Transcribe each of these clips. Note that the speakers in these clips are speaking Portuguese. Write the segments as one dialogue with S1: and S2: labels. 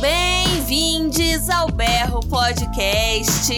S1: Bem-vindo! Bem-vindos ao Berro Podcast!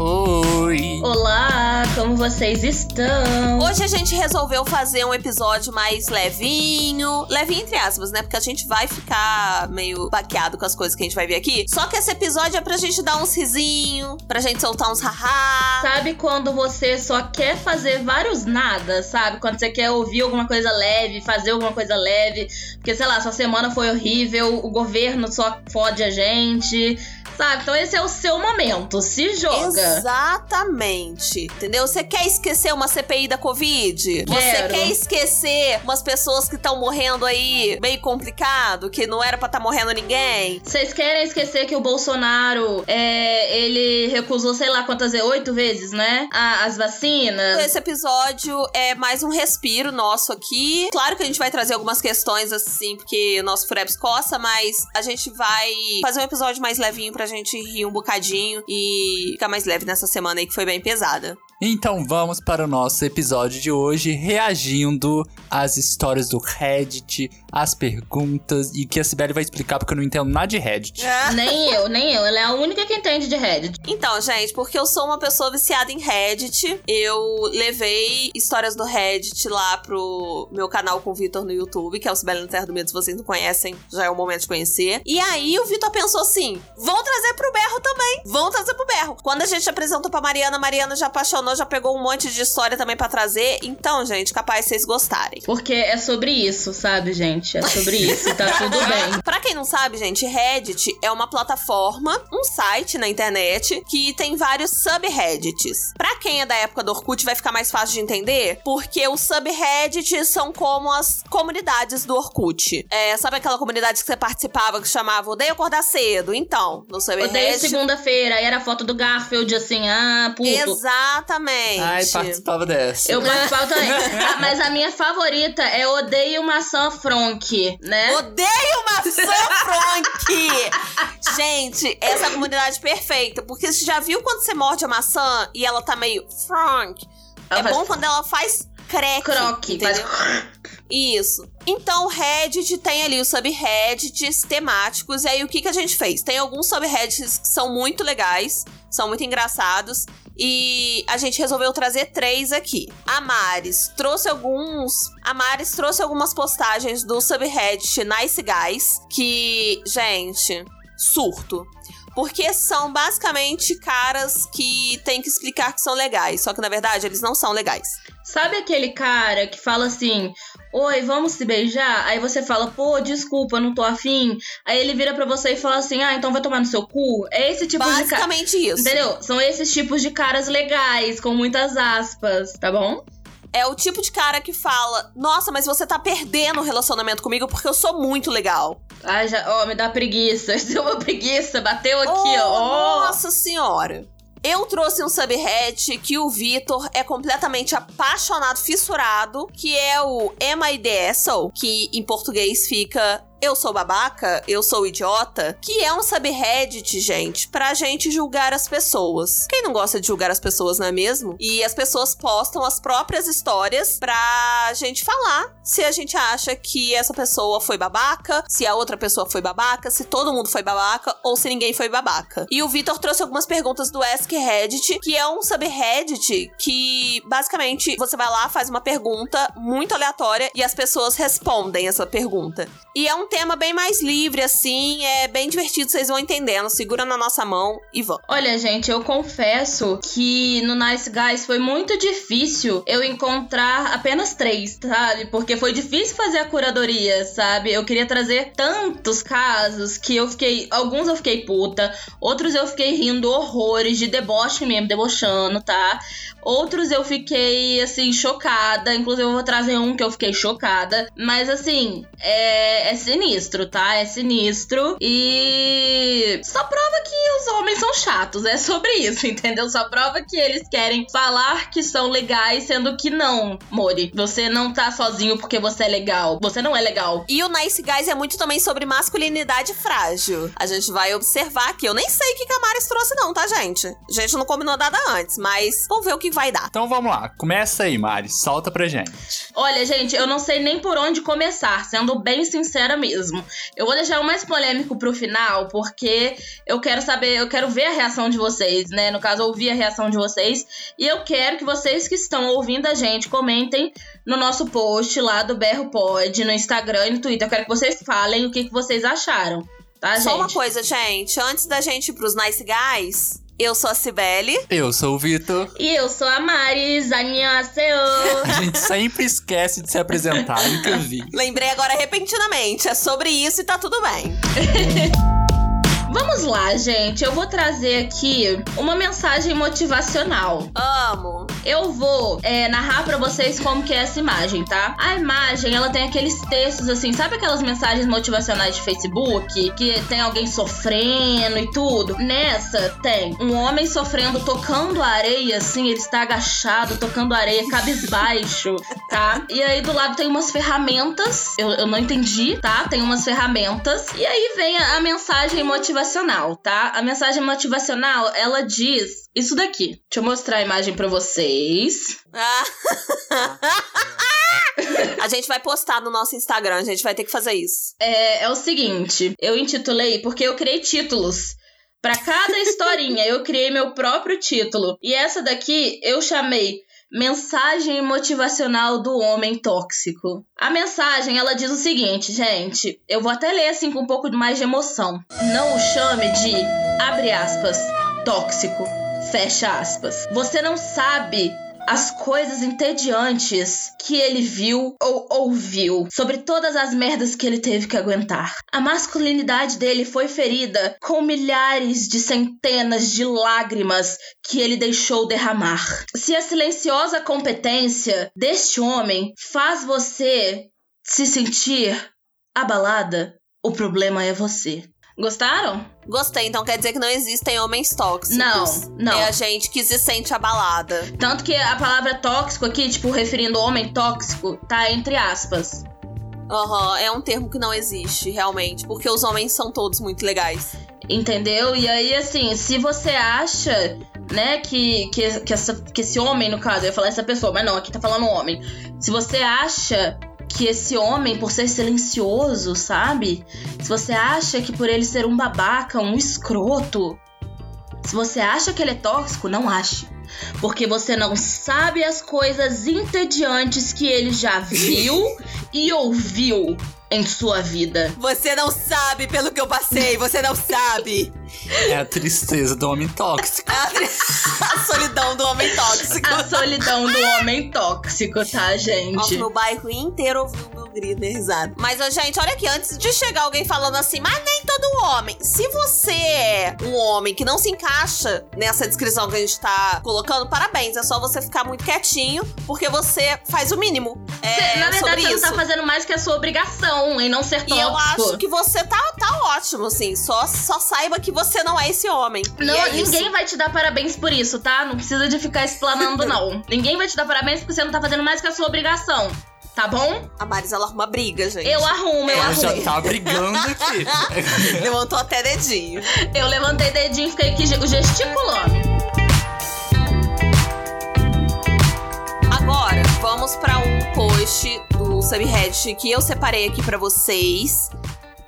S2: Oi!
S3: Olá, como vocês estão?
S1: Hoje a gente resolveu fazer um episódio mais levinho. Levinho entre aspas, né? Porque a gente vai ficar meio baqueado com as coisas que a gente vai ver aqui. Só que esse episódio é pra gente dar uns risinhos, pra gente soltar uns haha.
S3: Sabe quando você só quer fazer vários nada, sabe? Quando você quer ouvir alguma coisa leve, fazer alguma coisa leve. Porque, sei lá, sua semana foi horrível, o governo só fode a gente. 其。Sabe? Então esse é o seu momento. Se joga.
S1: Exatamente. Entendeu? Você quer esquecer uma CPI da Covid? Você
S3: Quero.
S1: quer esquecer umas pessoas que estão morrendo aí meio complicado, que não era pra estar morrendo ninguém?
S3: Vocês querem esquecer que o Bolsonaro, é, ele recusou, sei lá quantas vezes, oito vezes, né? a- as vacinas.
S1: Esse episódio é mais um respiro nosso aqui. Claro que a gente vai trazer algumas questões assim, porque o nosso Furebs coça, mas a gente vai fazer um episódio mais levinho pra gente rir um bocadinho e ficar mais leve nessa semana aí que foi bem pesada.
S2: Então vamos para o nosso episódio de hoje, reagindo às histórias do Reddit, às perguntas e que a Sibeli vai explicar porque eu não entendo nada de Reddit.
S3: Nem eu, nem eu. Ela é a única que entende de Reddit.
S1: Então, gente, porque eu sou uma pessoa viciada em Reddit, eu levei histórias do Reddit lá pro meu canal com o Vitor no YouTube, que é o Sibeli na Terra do Medo. Se vocês não conhecem, já é o momento de conhecer. E aí o Vitor pensou assim: vão trazer pro Berro também. Vão trazer pro Berro. Quando a gente apresentou pra Mariana, a Mariana já apaixonou, já pegou um monte de história também pra trazer. Então, gente, capaz de vocês gostarem.
S3: Porque é sobre isso, sabe, gente? É sobre isso. Tá tudo bem.
S1: Pra quem não sabe, gente, Reddit é uma plataforma, um site na internet que tem vários subreddits. Pra quem é da época do Orkut, vai ficar mais fácil de entender, porque os subreddits são como as comunidades do Orkut. É, sabe aquela comunidade que você participava que chamava Odeio Acordar Cedo? Então, no
S3: Odeio
S1: subreddit...
S3: segunda-feira, aí era a foto do Garfield, assim, ah, puto.
S1: Exatamente.
S2: Ai, participava dessa.
S3: Eu participava também. Ah, mas a minha favorita é Odeio Maçã Fronk, né?
S1: Odeio maçã Frank! Gente, essa é a comunidade perfeita. Porque você já viu quando você morde a maçã e ela tá meio Frank?
S3: Ela
S1: é
S3: faz
S1: bom quando ela faz crack.
S3: Croque.
S1: Entendeu?
S3: Faz...
S1: Isso. Então, o Reddit tem ali os subreddits temáticos. E aí, o que, que a gente fez? Tem alguns subreddits que são muito legais, são muito engraçados. E a gente resolveu trazer três aqui. A Maris trouxe alguns. A Maris trouxe algumas postagens do subreddit Nice Guys. Que, gente, surto. Porque são basicamente caras que tem que explicar que são legais. Só que na verdade eles não são legais.
S3: Sabe aquele cara que fala assim: Oi, vamos se beijar? Aí você fala, pô, desculpa, não tô afim. Aí ele vira pra você e fala assim: Ah, então vai tomar no seu cu? É esse tipo de cara.
S1: Basicamente isso.
S3: Entendeu? São esses tipos de caras legais, com muitas aspas, tá bom?
S1: É o tipo de cara que fala: Nossa, mas você tá perdendo o relacionamento comigo porque eu sou muito legal.
S3: Ai, já, ó, me dá preguiça. Deu uma preguiça, bateu aqui,
S1: Oh,
S3: ó.
S1: Nossa senhora. Eu trouxe um subreddit que o Vitor é completamente apaixonado, fissurado, que é o Am I the Asshole? Que em português fica Eu sou babaca, eu sou idiota, que é um subreddit, gente, pra gente julgar as pessoas. Quem não gosta de julgar as pessoas, não é mesmo? E as pessoas postam as próprias histórias pra gente falar se a gente acha que essa pessoa foi babaca, se a outra pessoa foi babaca, se todo mundo foi babaca ou se ninguém foi babaca. E o Vitor trouxe algumas perguntas do Ask Reddit, que é um subreddit que basicamente você vai lá, faz uma pergunta muito aleatória e as pessoas respondem essa pergunta. E é um tema bem mais livre, assim, é bem divertido, vocês vão entendendo. Segura na nossa mão e vão.
S3: Olha, gente, eu confesso que no Nice Guys foi muito difícil eu encontrar apenas três, sabe? Porque foi difícil fazer a curadoria, sabe? Eu queria trazer tantos casos que eu fiquei. Alguns eu fiquei puta, outros eu fiquei rindo horrores, de deboche mesmo, debochando, tá? Outros eu fiquei, assim, chocada. Inclusive, eu vou trazer um que eu fiquei chocada. Mas, assim, é, é sinistro, tá? É sinistro. E só prova que os homens são chatos. É sobre isso, entendeu? Só prova que eles querem falar que são legais, sendo que não, Mori. Você não tá sozinho porque você é legal. Você não é legal.
S1: E o Nice Guys é muito também sobre masculinidade frágil. A gente vai observar aqui. Eu nem sei o que que a Maris trouxe, não, tá, gente? A gente não combinou nada antes, mas vamos ver o que vai dar.
S2: Então vamos lá, começa aí, Mari, solta pra gente.
S3: Olha, gente, eu não sei nem por onde começar, sendo bem sincera mesmo. Eu vou deixar o mais polêmico pro final, porque eu quero saber, eu quero ver a reação de vocês, né? No caso, ouvir a reação de vocês. E eu quero que vocês que estão ouvindo a gente comentem no nosso post lá do Berro Pod, no Instagram e no Twitter. Eu quero que vocês falem o que, que vocês acharam. Tá,
S1: Só uma coisa, gente. Antes da gente ir pros Nice Guys, eu sou a Cibele.
S2: Eu sou o Vitor.
S3: E eu sou a Maris, annyeonghaseyo.
S2: A gente sempre esquece de se apresentar, nunca vi.
S1: Lembrei agora repentinamente. É sobre isso e tá tudo bem.
S3: Vamos lá, gente. Eu vou trazer aqui uma mensagem motivacional.
S1: Amo.
S3: Eu vou é, narrar pra vocês como que é essa imagem, tá? A imagem, ela tem aqueles textos assim, sabe aquelas mensagens motivacionais de Facebook? Que tem alguém sofrendo e tudo? Nessa, tem um homem sofrendo, tocando a areia, assim, ele está agachado, tocando areia, cabisbaixo, tá? E aí do lado tem umas ferramentas, eu, eu não entendi, tá? Tem umas ferramentas. E aí vem a, a mensagem motivacional, tá? A mensagem motivacional, ela diz isso daqui. Deixa eu mostrar a imagem pra vocês.
S1: Ah. a gente vai postar no nosso Instagram, a gente vai ter que fazer isso.
S3: É, é o seguinte, eu intitulei porque eu criei títulos. Pra cada historinha, eu criei meu próprio título. E essa daqui eu chamei Mensagem motivacional do homem tóxico. A mensagem, ela diz o seguinte, gente. Eu vou até ler assim com um pouco mais de emoção. Não o chame de, abre aspas, tóxico, fecha aspas. Você não sabe as coisas entediantes que ele viu ou ouviu sobre todas as merdas que ele teve que aguentar. A masculinidade dele foi ferida com milhares de centenas de lágrimas que ele deixou derramar. Se a silenciosa competência deste homem faz você se sentir abalada, o problema é você. Gostaram?
S1: Gostei, então quer dizer que não existem homens tóxicos.
S3: Não, não.
S1: É a gente que se sente abalada.
S3: Tanto que a palavra tóxico aqui, tipo, referindo homem tóxico, tá entre aspas.
S1: Aham, uhum, é um termo que não existe, realmente. Porque os homens são todos muito legais.
S3: Entendeu? E aí, assim, se você acha, né, que, que, que, essa, que esse homem, no caso, eu ia falar essa pessoa, mas não, aqui tá falando homem. Se você acha que esse homem, por ser silencioso, sabe? Se você acha que por ele ser um babaca, um escroto, se você acha que ele é tóxico, não ache. Porque você não sabe as coisas entediantes que ele já viu e ouviu em sua vida.
S1: Você não sabe pelo que eu passei, você não sabe.
S2: É a tristeza do homem tóxico.
S1: É a, tri... a, solidão do homem tóxico.
S3: A solidão do homem tóxico, tá, gente?
S1: Nossa, no bairro inteiro ouviu o meu grito, risada. Mas, gente, olha aqui, antes de chegar alguém falando assim, mas nem todo homem. Se você é um homem que não se encaixa nessa descrição que a gente tá colocando, parabéns. É só você ficar muito quietinho, porque você faz o mínimo. É,
S3: Na verdade, você
S1: isso.
S3: não tá fazendo mais que a sua obrigação em não ser tóxico.
S1: E eu acho que você tá, tá ótimo, assim. Só, só saiba que você não é esse homem.
S3: Não,
S1: é
S3: ninguém
S1: isso.
S3: vai te dar parabéns por isso, tá? Não precisa de ficar explanando, não. ninguém vai te dar parabéns porque você não tá fazendo mais que a sua obrigação. Tá bom?
S1: A Maris, ela arruma briga, gente.
S3: Eu arrumo, eu
S2: Ela
S3: arrumo.
S2: já tá brigando aqui.
S1: Levantou até dedinho.
S3: Eu levantei dedinho e fiquei aqui gesticulando.
S1: Agora, vamos para um post do subreddit que eu separei aqui para vocês.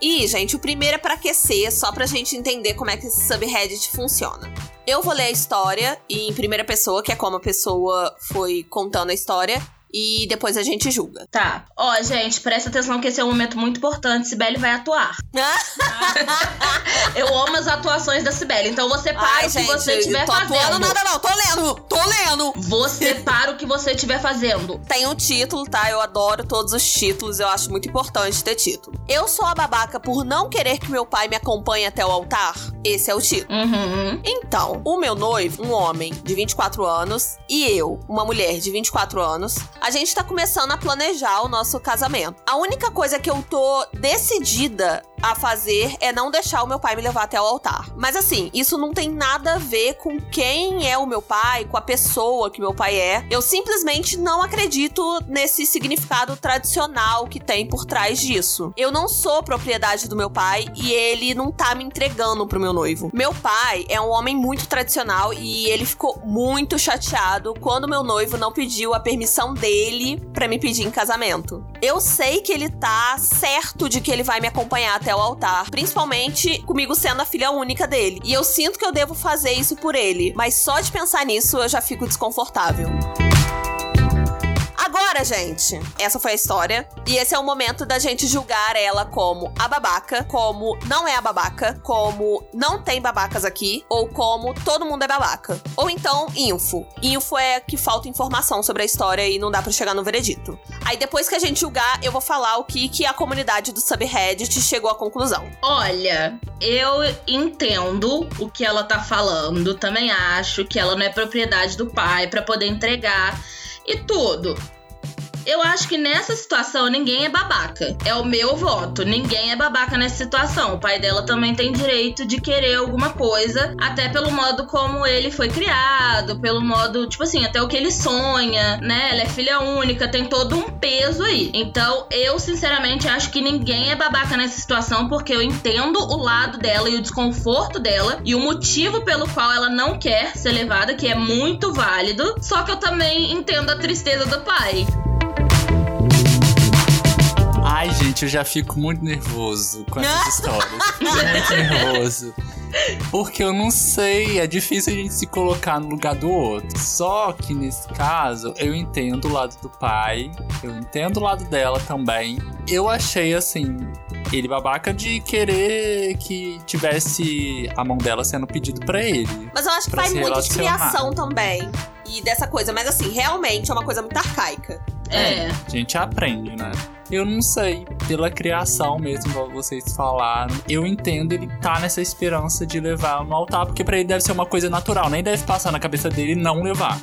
S1: E, gente, o primeiro é para aquecer, só pra gente entender como é que esse subreddit funciona. Eu vou ler a história em primeira pessoa, que é como a pessoa foi contando a história, e depois a gente julga.
S3: Tá. Ó, gente, presta atenção que esse é um momento muito importante. Sibeli vai atuar. Eu amo as atuações da Sibeli, então você para
S1: Ai,
S3: o que
S1: gente,
S3: você estiver fazendo.
S1: nada não, tô lendo, tô lendo.
S3: Você para o que você estiver fazendo.
S1: Tem um título, tá? Eu adoro todos os títulos, eu acho muito importante ter título. Eu sou a babaca por não querer que meu pai me acompanhe até o altar? Esse é o título.
S3: Uhum.
S1: Então, o meu noivo, um homem de 24 anos, e eu, uma mulher de 24 anos, a gente tá começando a planejar o nosso casamento. A única coisa que eu tô decidida a fazer é não deixar o meu pai me levar até o altar. Mas assim, isso não tem nada a ver com quem é o meu pai, com a pessoa que meu pai é. Eu simplesmente não acredito nesse significado tradicional que tem por trás disso. Eu não sou propriedade do meu pai e ele não tá me entregando pro meu noivo. Meu pai é um homem muito tradicional e ele ficou muito chateado quando meu noivo não pediu a permissão dele para me pedir em casamento. Eu sei que ele tá certo de que ele vai me acompanhar até o altar, principalmente comigo sendo a filha única dele. E eu sinto que eu devo fazer isso por ele, mas só de pensar nisso eu já fico desconfortável. Agora, gente, essa foi a história. E esse é o momento da gente julgar ela como a babaca, como não é a babaca, como não tem babacas aqui, ou como todo mundo é babaca. Ou então, info. Info é que falta informação sobre a história e não dá para chegar no veredito. Aí depois que a gente julgar, eu vou falar o que, que a comunidade do subreddit chegou à conclusão.
S3: Olha, eu entendo o que ela tá falando, também acho que ela não é propriedade do pai para poder entregar e tudo. Eu acho que nessa situação ninguém é babaca. É o meu voto. Ninguém é babaca nessa situação. O pai dela também tem direito de querer alguma coisa, até pelo modo como ele foi criado, pelo modo, tipo assim, até o que ele sonha, né? Ela é filha única, tem todo um peso aí. Então, eu sinceramente acho que ninguém é babaca nessa situação porque eu entendo o lado dela e o desconforto dela e o motivo pelo qual ela não quer ser levada, que é muito válido. Só que eu também entendo a tristeza do pai.
S2: Ai, gente, eu já fico muito nervoso com essas histórias. muito nervoso. Porque eu não sei, é difícil a gente se colocar no lugar do outro. Só que nesse caso, eu entendo o lado do pai, eu entendo o lado dela também. Eu achei assim, ele babaca de querer que tivesse a mão dela sendo pedido para ele.
S1: Mas eu acho que vai muito de criação também. E dessa coisa. Mas assim, realmente é uma coisa muito arcaica.
S3: É.
S2: A gente aprende, né? Eu não sei, pela criação mesmo, igual vocês falaram, eu entendo ele tá nessa esperança de levar no altar, porque pra ele deve ser uma coisa natural, nem deve passar na cabeça dele não levar.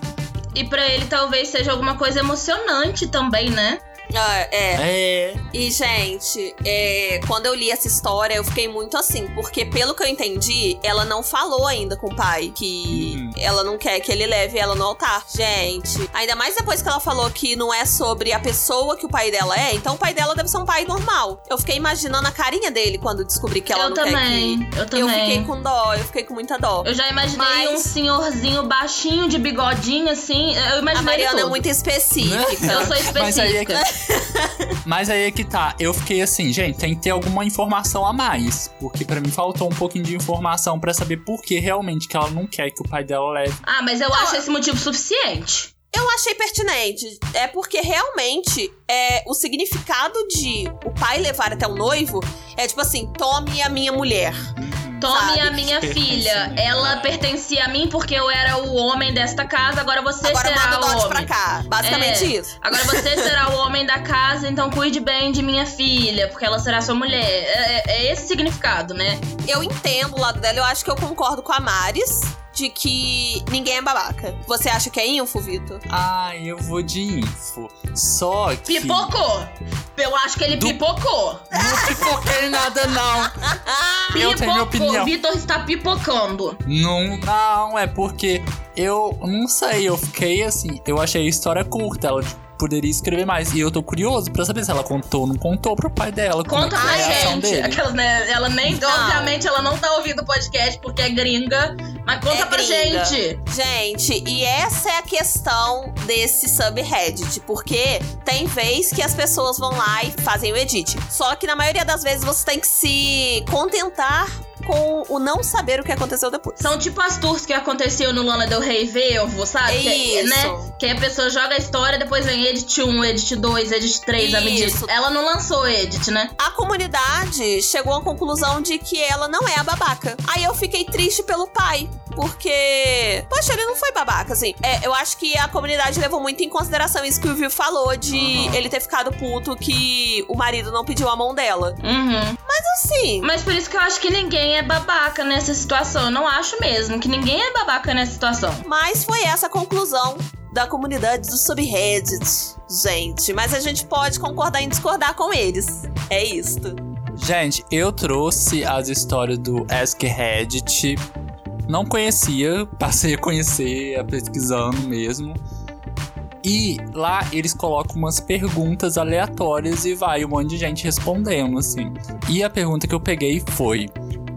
S3: E pra ele talvez seja alguma coisa emocionante também, né?
S1: Ah, é.
S2: É.
S1: E, gente, é, quando eu li essa história, eu fiquei muito assim, porque pelo que eu entendi, ela não falou ainda com o pai que
S2: Hum.
S1: ela não quer que ele leve ela no altar. Gente, ainda mais depois que ela falou que não é sobre a pessoa que o pai dela é, então o pai dela deve ser um pai normal. Eu fiquei imaginando a carinha dele quando descobri que ela
S3: eu
S1: não
S3: também,
S1: quer
S3: eu
S1: que. Eu
S3: também.
S1: fiquei com dó, eu fiquei com muita dó.
S3: Eu já imaginei
S1: Mas-
S3: um senhorzinho baixinho de bigodinho assim. Eu
S1: A
S3: imaginei ele
S1: Mariana é muito específica.
S3: Eu sou
S2: Mas aí é que-
S3: específica.
S2: Mas aí é que tá, eu fiquei assim, gente, tem que ter alguma informação a mais, porque pra mim faltou um pouquinho de informação pra saber por que realmente que ela não quer que o pai dela leve.
S3: Ah, mas eu acho esse motivo suficiente.
S1: Eu achei pertinente. É porque realmente é o significado de o pai levar até o noivo é tipo assim: tome a minha mulher.
S3: Tome
S1: Sabe,
S3: a minha filha. Ela pertencia a mim porque eu era o homem desta casa, agora você
S1: Agora
S3: será
S1: o
S3: homem.
S1: pra cá. Basicamente
S3: É.
S1: isso.
S3: Agora você será o homem da casa, então cuide bem de minha filha, porque ela será sua mulher. É, é esse significado, né?
S1: Eu entendo o lado dela, eu acho que eu concordo com a Maris de que ninguém é babaca. Você acha que é info, Vitor?
S2: Ah, eu vou de info. Só que.
S3: Pipocou! Eu acho que ele
S2: Do-
S3: pipocou.
S2: Não pipoquei nada, não. Eu tenho minha
S3: Pipocou.
S2: opinião.
S3: Vitor está pipocando.
S2: Não, não, é porque eu não sei, eu fiquei assim, eu achei a história curta, ela poderia escrever mais. E eu tô curioso pra saber se ela contou ou não contou pro pai dela. como
S3: Conta
S2: é que
S3: pra gente.
S2: dele.
S3: Aquelas, né, ela nem,
S1: Não.
S3: obviamente, ela não tá ouvindo o podcast porque é gringa. Mas conta
S1: É
S3: pra
S1: gringa.
S3: gente.
S1: Gente, e essa é a questão desse subreddit, porque tem vez que as pessoas vão lá e fazem o edit. Só que na maioria das vezes você tem que se contentar com o não saber o que aconteceu depois.
S3: São tipo as tours que aconteceu no Lana Del Rey Vevo, sabe? Que,
S1: Isso.
S3: né? que a pessoa joga a história, depois vem edit 1, edit 2, edit 3, a medida. Ela não lançou edit, né?
S1: A comunidade chegou à conclusão de que ela não é a babaca. Aí eu fiquei triste pelo pai. Porque, poxa, ele não foi babaca, assim. É, eu acho que a comunidade levou muito em consideração isso que o Viu falou, de
S2: Uhum.
S1: ele ter ficado puto que o marido não pediu a mão dela.
S3: Uhum.
S1: Assim,
S3: Mas por isso que eu acho que ninguém é babaca nessa situação. Eu não acho mesmo que ninguém é babaca nessa situação.
S1: Mas foi essa a conclusão da comunidade do subreddit, gente. Mas a gente pode concordar em discordar com eles. É isto.
S2: Gente, eu trouxe as histórias do Ask Reddit. Não conhecia, passei a conhecer, a pesquisando mesmo. E lá eles colocam umas perguntas aleatórias e vai um monte de gente respondendo, assim. E a pergunta que eu peguei foi: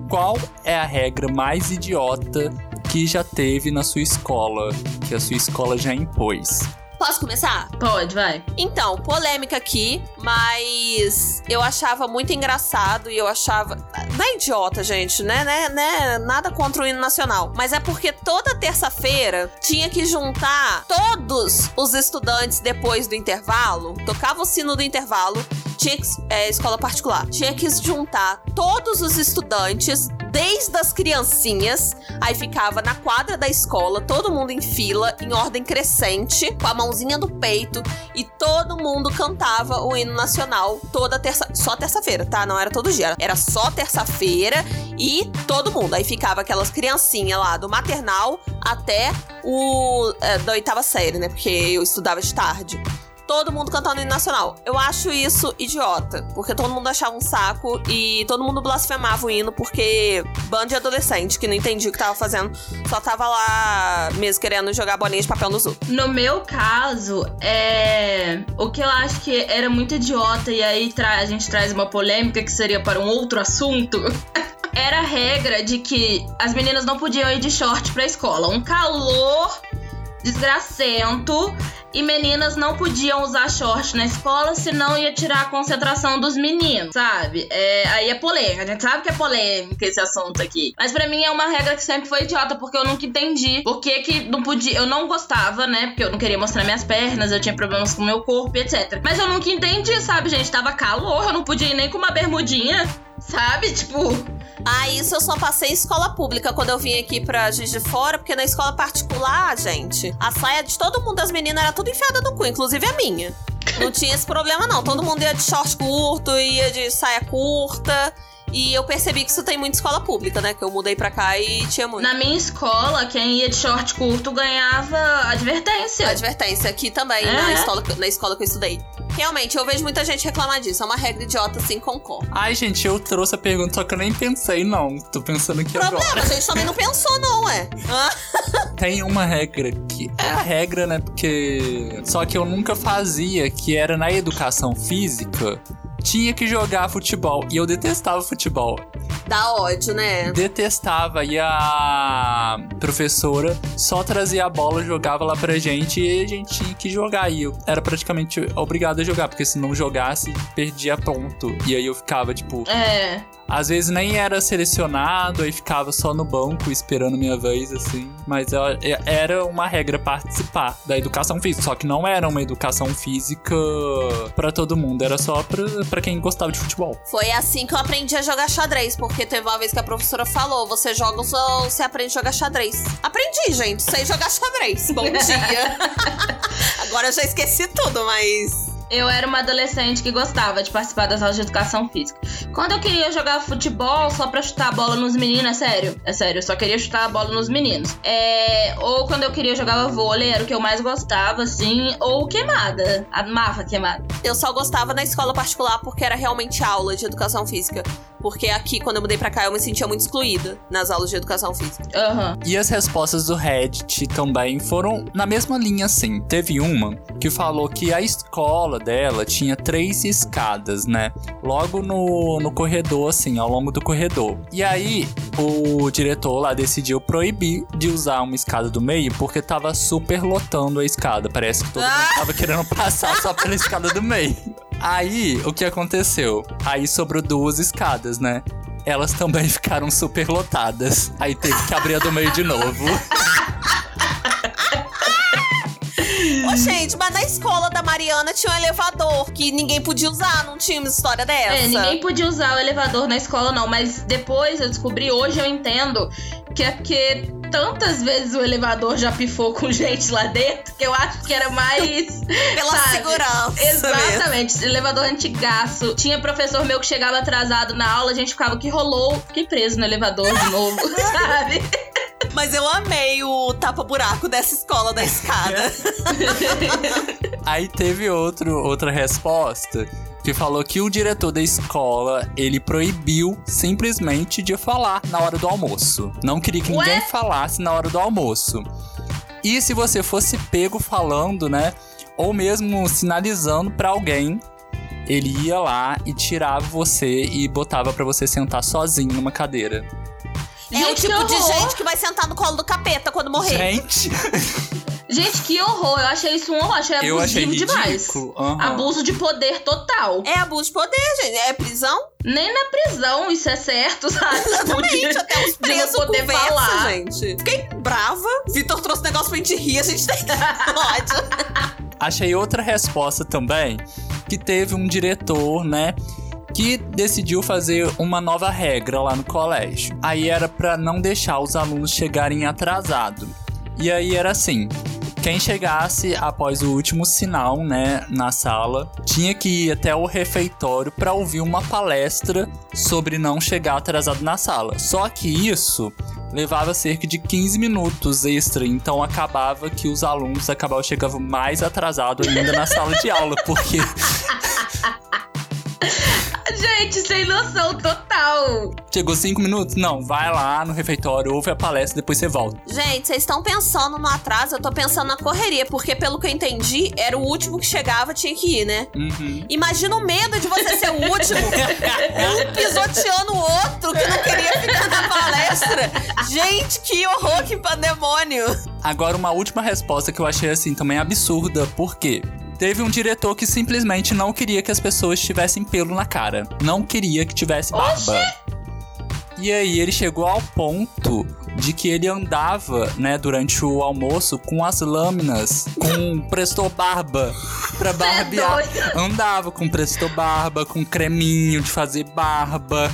S2: Qual é a regra mais idiota que já teve na sua escola, que a sua escola já impôs?
S1: Posso começar?
S3: Pode, vai.
S1: Então, polêmica aqui, mas eu achava muito engraçado e eu achava. Não é idiota, gente, né? né, né? Nada contra o hino nacional. Mas é porque toda terça-feira tinha que juntar todos os estudantes depois do intervalo, tocava o sino do intervalo, tinha que, é, escola particular, tinha que juntar todos os estudantes desde as criancinhas, aí ficava na quadra da escola, todo mundo em fila, em ordem crescente, com a mãozinha no peito, e todo mundo cantava o hino nacional toda terça, só terça-feira, tá? Não era todo dia, era só terça-feira e todo mundo. Aí ficava aquelas criancinhas lá do maternal até o é, da oitava série, né? Porque eu estudava de tarde todo mundo cantando hino nacional. Eu acho isso idiota, porque todo mundo achava um saco e todo mundo blasfemava o hino porque bando de adolescente que não entendia o que tava fazendo, só tava lá mesmo querendo jogar bolinha de papel nos outros.
S3: No meu caso, é. O que eu acho que era muito idiota, e aí a gente traz uma polêmica que seria para um outro assunto. era a regra de que as meninas não podiam ir de short pra escola. Um calor desgracento e meninas não podiam usar short na escola, senão ia tirar a concentração dos meninos, sabe? É, aí é polêmica, a gente sabe que é polêmica esse assunto aqui. Mas para mim é uma regra que sempre foi idiota, porque eu nunca entendi por que que não podia. Eu não gostava, né? Porque eu não queria mostrar minhas pernas, eu tinha problemas com meu corpo, etc. Mas eu nunca entendi, sabe, gente? Tava calor, eu não podia ir nem com uma bermudinha, sabe? Tipo.
S1: Ah, isso eu só passei em escola pública quando eu vim aqui pra Juiz de Fora, porque na escola particular, gente, a saia de todo mundo das meninas era tudo enfiada no cu, inclusive a minha. Não tinha esse problema, não. Todo mundo ia de short curto, ia de saia curta. E eu percebi que isso tem muita escola pública, né? Que eu mudei pra cá e tinha muito.
S3: Na minha escola, quem ia de short curto ganhava advertência.
S1: Advertência aqui também, é. na, escola, na escola que eu estudei. Realmente, eu vejo muita gente reclamar disso. É uma regra idiota, assim, concordo.
S2: Ai, gente, eu trouxe a pergunta, só que eu nem pensei, não. Tô pensando aqui
S1: Problema,
S2: agora.
S1: a gente também não pensou, não, é.
S2: Tem uma regra que é a regra, né? Porque. Só que eu nunca fazia, que era na educação física tinha que jogar futebol. E eu detestava futebol.
S1: Dá ódio, né?
S2: Detestava. E a professora só trazia a bola, jogava lá pra gente e a gente tinha que jogar. E eu era praticamente obrigado a jogar, porque se não jogasse, perdia ponto. E aí eu ficava, tipo.
S3: É.
S2: Às vezes nem era selecionado, aí ficava só no banco esperando minha vez, assim. Mas era uma regra participar da educação física. Só que não era uma educação física para todo mundo, era só pra, pra quem gostava de futebol.
S1: Foi assim que eu aprendi a jogar xadrez, porque teve uma vez que a professora falou: você joga ou você aprende a jogar xadrez. Aprendi, gente, sei jogar xadrez. Bom dia. Agora eu já esqueci tudo, mas
S3: eu era uma adolescente que gostava de participar das aulas de educação física. Quando eu queria jogar futebol só pra chutar a bola nos meninos, é sério, é sério, eu só queria chutar a bola nos meninos. É, ou quando eu queria jogar vôlei, era o que eu mais gostava, assim, ou queimada. Amava queimada.
S1: Eu só gostava na escola particular porque era realmente aula de educação física. Porque aqui, quando eu mudei pra cá, eu me sentia muito excluída nas aulas de educação física.
S3: Uhum.
S2: E as respostas do Reddit também foram na mesma linha, assim. Teve uma que falou que a escola dela tinha três escadas, né? Logo no, no corredor, assim, ao longo do corredor. E aí, o diretor lá decidiu proibir de usar uma escada do meio porque tava super lotando a escada. Parece que todo mundo ah! tava querendo passar só pela escada do meio. Aí, o que aconteceu? Aí sobrou duas escadas, né? Elas também ficaram super lotadas. Aí teve que abrir a do meio de novo.
S1: Gente, mas na escola da Mariana tinha um elevador que ninguém podia usar, não tinha uma história dessa.
S3: É, ninguém podia usar o elevador na escola, não. Mas depois eu descobri, hoje eu entendo, que é porque tantas vezes o elevador já pifou com gente lá dentro que eu acho que era mais.
S1: Pela sabe? segurança.
S3: Exatamente. Mesmo. Elevador antigaço. Tinha professor meu que chegava atrasado na aula, a gente ficava, que rolou? Fiquei preso no elevador de novo, sabe?
S1: Mas eu amei o tapa-buraco dessa escola da escada.
S2: Aí teve outro, outra resposta que falou que o diretor da escola, ele proibiu simplesmente de falar na hora do almoço. Não queria que ninguém falasse na hora do almoço. E se você fosse pego falando, né? ou mesmo sinalizando pra alguém, ele ia lá e tirava você e botava pra você sentar sozinho numa cadeira.
S1: É o tipo de gente que vai sentar no colo do capeta quando morrer.
S2: Gente,
S3: Gente, que horror. Eu achei isso um horror. Achei
S2: eu achei
S3: abusivo demais.
S2: Aham.
S3: Abuso de poder total.
S1: É abuso de poder, gente. É prisão.
S3: Nem na prisão isso é certo, sabe?
S1: Exatamente. Até os
S3: de
S1: presos
S3: não poder
S1: conversa,
S3: falar.
S1: gente. Fiquei brava. Vitor trouxe um negócio pra gente rir. A gente tem ódio.
S2: Achei outra resposta também, que teve um diretor, né, que decidiu fazer uma nova regra lá no colégio. Aí era pra não deixar os alunos chegarem atrasado. E aí era assim, quem chegasse após o último sinal, né, na sala, tinha que ir até o refeitório pra ouvir uma palestra sobre não chegar atrasado na sala. Só que isso levava cerca de 15 minutos extra, então acabava que os alunos acabavam chegando mais atrasado ainda na sala de aula, porque
S3: Gente, sem noção total.
S2: chegou 5 minutos, não, vai lá no refeitório, ouve a palestra, depois você volta.
S1: Gente, vocês estão pensando no atraso, eu tô pensando na correria, porque pelo que eu entendi, era o último que chegava, tinha que ir, né?
S2: Uhum.
S1: Imagina o medo de você ser o último, um pisoteando o outro que não queria ficar na palestra. Gente, que horror, que pandemônio.
S2: Agora, uma última resposta que eu achei assim também absurda, porque teve um diretor que simplesmente não queria que as pessoas tivessem pelo na cara. Não queria que tivesse barba. E aí ele chegou ao ponto de que ele andava, né, durante o almoço com as lâminas, com presto barba pra barbear.
S3: doido.
S2: Andava com presto barba, com creminho de fazer barba.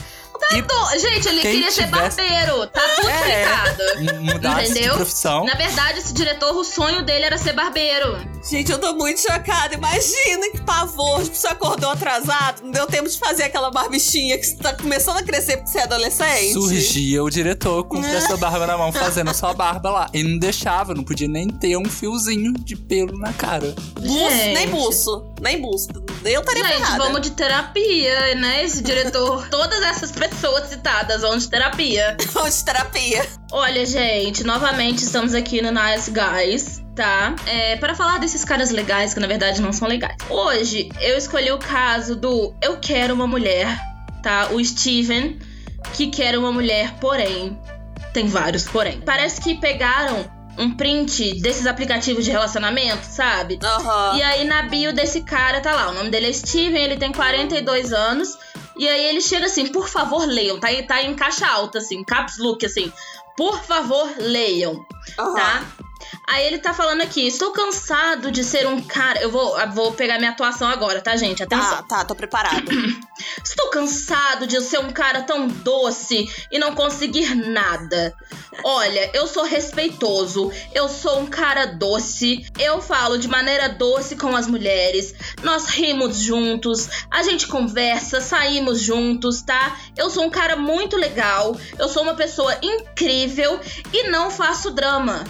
S2: E
S3: Gente, ele queria ser
S2: tivesse-
S3: barbeiro. Tá tudo
S2: É.
S3: explicado.
S2: mudasse de
S3: Entendeu?
S2: profissão.
S3: Na verdade, esse diretor, o sonho dele era ser barbeiro.
S1: Gente, eu tô muito chocada. Imagina que pavor. Tipo, você acordou atrasado, não deu tempo de fazer aquela barbichinha que você tá começando a crescer porque você é adolescente.
S2: Surgia o diretor com essa barba na mão, fazendo a sua barba lá. E não deixava, não podia nem ter um fiozinho de pelo na cara.
S1: Buço, nem buço. Nem buço. Eu estaria
S3: Gente,
S1: ferrada.
S3: vamos de terapia, né? Esse diretor, todas essas pessoas citadas vão de terapia.
S1: Vamos de terapia.
S3: Olha, gente, novamente estamos aqui no Nice Guys, tá? É, para falar desses caras legais, que na verdade não são legais. Hoje eu escolhi o caso do Eu Quero uma Mulher, tá? O Steven, que quer uma mulher, porém. Tem vários, porém. Parece que pegaram um print desses aplicativos de relacionamento, sabe?
S1: Aham.
S3: E aí na bio desse cara tá lá, o nome dele é Steven, ele tem 42 anos. E aí ele chega assim, por favor, leiam. Tá, em- tá em caixa alta, assim, caps look, assim. Por favor, leiam,
S1: aham.
S3: tá? Aí ele tá falando aqui, estou cansado de ser um cara. Eu vou, eu vou pegar minha atuação agora, tá, gente? Atenção.
S1: Tá, tá, tô preparado.
S3: Estou cansado de ser um cara tão doce e não conseguir nada. Olha, eu sou respeitoso, eu sou um cara doce, eu falo de maneira doce com as mulheres, nós rimos juntos, a gente conversa, saímos juntos, tá? Eu sou um cara muito legal, eu sou uma pessoa incrível e não faço drama.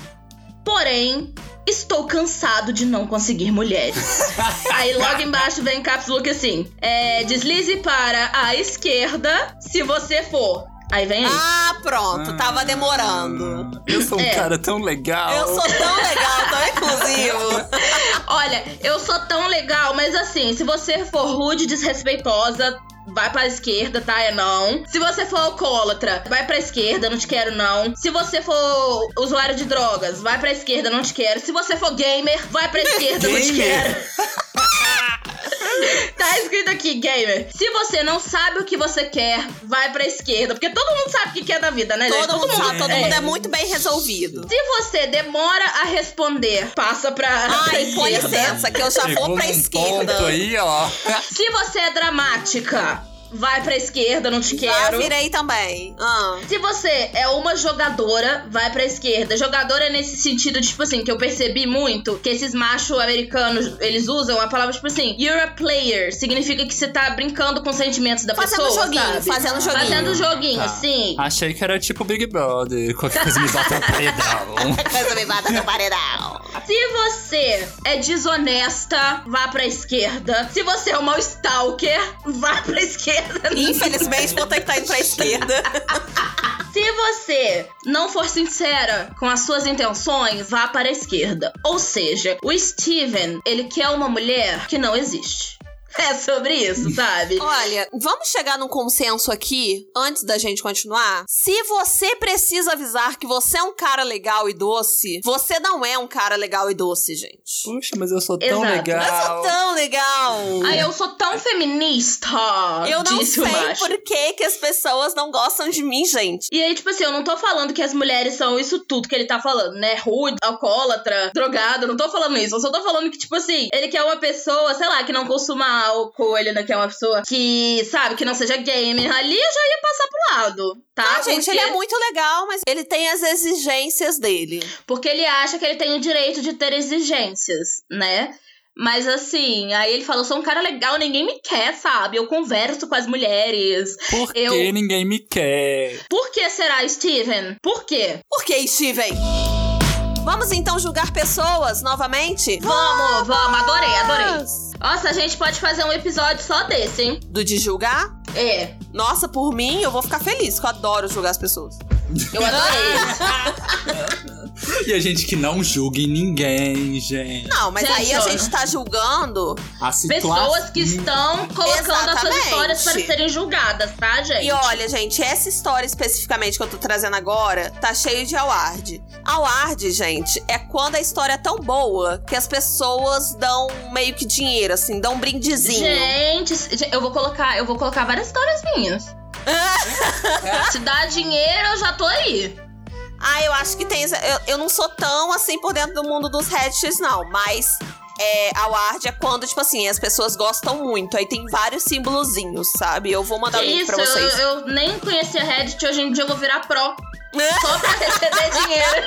S3: Porém, estou cansado de não conseguir mulheres. Aí logo embaixo vem caps look assim: é, deslize para a esquerda se você for. Aí vem aí.
S1: Ah, pronto. Tava demorando.
S2: Eu sou um
S3: É.
S2: cara tão legal.
S1: Eu sou tão legal, tão inclusivo.
S3: Olha, eu sou tão legal, mas assim, se você for rude, desrespeitosa. Vai pra esquerda, tá? É não. Se você for alcoólatra, vai pra esquerda, não te quero, não. Se você for usuário de drogas, vai pra esquerda, não te quero. Se você for gamer, vai pra esquerda, não te quero. Tá escrito aqui, gamer. Se você não sabe o que você quer, vai pra esquerda. Porque todo mundo sabe o que quer da vida, né, gente?
S1: Todo mundo sabe, todo
S3: é.
S1: mundo é muito bem resolvido.
S3: Se você demora a responder, passa pra, pra
S1: Ai, com
S3: esquerda.
S1: licença, que eu já
S2: Chegou
S1: vou pra esquerda.
S2: ponto aí, ó.
S3: Se você é dramática, vai pra esquerda, não te
S1: Já
S3: quero.
S1: virei também. Ah.
S3: Se você é uma jogadora, vai pra esquerda. Jogadora nesse sentido, tipo assim, que eu percebi muito, que esses machos americanos, eles usam a palavra, tipo assim, you're a player. Significa que você tá brincando com os sentimentos da
S1: Fazendo
S3: pessoa,
S1: joguinho,
S3: sabe?
S1: fazendo joguinho.
S3: Fazendo joguinho,
S2: Tá.
S3: sim.
S2: Achei que era tipo Big Brother. Qualquer coisa me bota no paredão.
S1: Coisa me mata no paredão.
S3: Se você é desonesta, vá pra esquerda. Se você é uma stalker, vá pra esquerda.
S1: Infelizmente, vou ter que estar indo pra esquerda.
S3: Se você não for sincera com as suas intenções, vá para a esquerda. Ou seja, o Steven, ele quer uma mulher que não existe. É sobre isso, sabe?
S1: Olha, vamos chegar num consenso aqui, antes da gente continuar. Se você precisa avisar que você é um cara legal e doce, você não é um cara legal e doce, gente.
S2: Puxa, mas eu sou tão
S3: Exato.
S2: legal.
S1: Eu sou tão legal.
S3: Ai, eu sou tão feminista.
S1: Eu não sei por que, que as pessoas não gostam de mim, gente.
S3: E aí, tipo assim, eu não tô falando que as mulheres são isso tudo que ele tá falando, né? Rude, alcoólatra, drogado, eu não tô falando isso. Eu só tô falando que, tipo assim, ele quer uma pessoa, sei lá, que não consuma álcool, ele não quer uma pessoa que, sabe, que não seja gamer. Ali eu já ia passar pro lado, tá?
S1: Ah, gente,
S3: Porque-
S1: ele é muito legal, mas ele tem as exigências dele.
S3: Porque ele acha que ele tem o direito de ter exigências, né? Mas assim, aí ele falou: sou um cara legal, ninguém me quer, sabe? Eu converso com as mulheres.
S2: Por que
S3: Eu-
S2: ninguém me quer?
S3: Por que será, Steven? Por quê?
S1: Por que, Steven? Vamos então julgar pessoas novamente?
S3: Vamos, vamos, adorei, adorei. Nossa, a gente pode fazer um episódio só desse, hein?
S1: Do de julgar?
S3: É,
S1: Nossa, por mim, eu vou ficar feliz, que eu adoro julgar as pessoas.
S3: eu adorei.
S2: E a gente que não julgue ninguém, gente.
S1: Não, mas
S3: Gente,
S1: aí a gente tá julgando.
S2: A situação...
S3: Pessoas que estão colocando as suas
S1: Exatamente.
S3: histórias para serem julgadas, tá, gente?
S1: E olha, gente, essa história especificamente que eu tô trazendo agora tá cheio de award. Award, gente, é quando a história é tão boa que as pessoas dão meio que dinheiro, assim, dão um brindezinho.
S3: Gente, eu vou colocar, eu vou colocar várias histórias minhas. Se dá dinheiro, eu já tô aí.
S1: Ah, eu acho que tem. Eu, eu não sou tão assim por dentro do mundo dos Reddits, não. Mas é, award é quando, tipo assim, as pessoas gostam muito. Aí tem vários símbolozinhos, sabe? Eu vou mandar o link pra
S3: eu,
S1: vocês.
S3: eu nem conhecia Reddit, hoje em dia eu vou virar pró. Só pra receber dinheiro.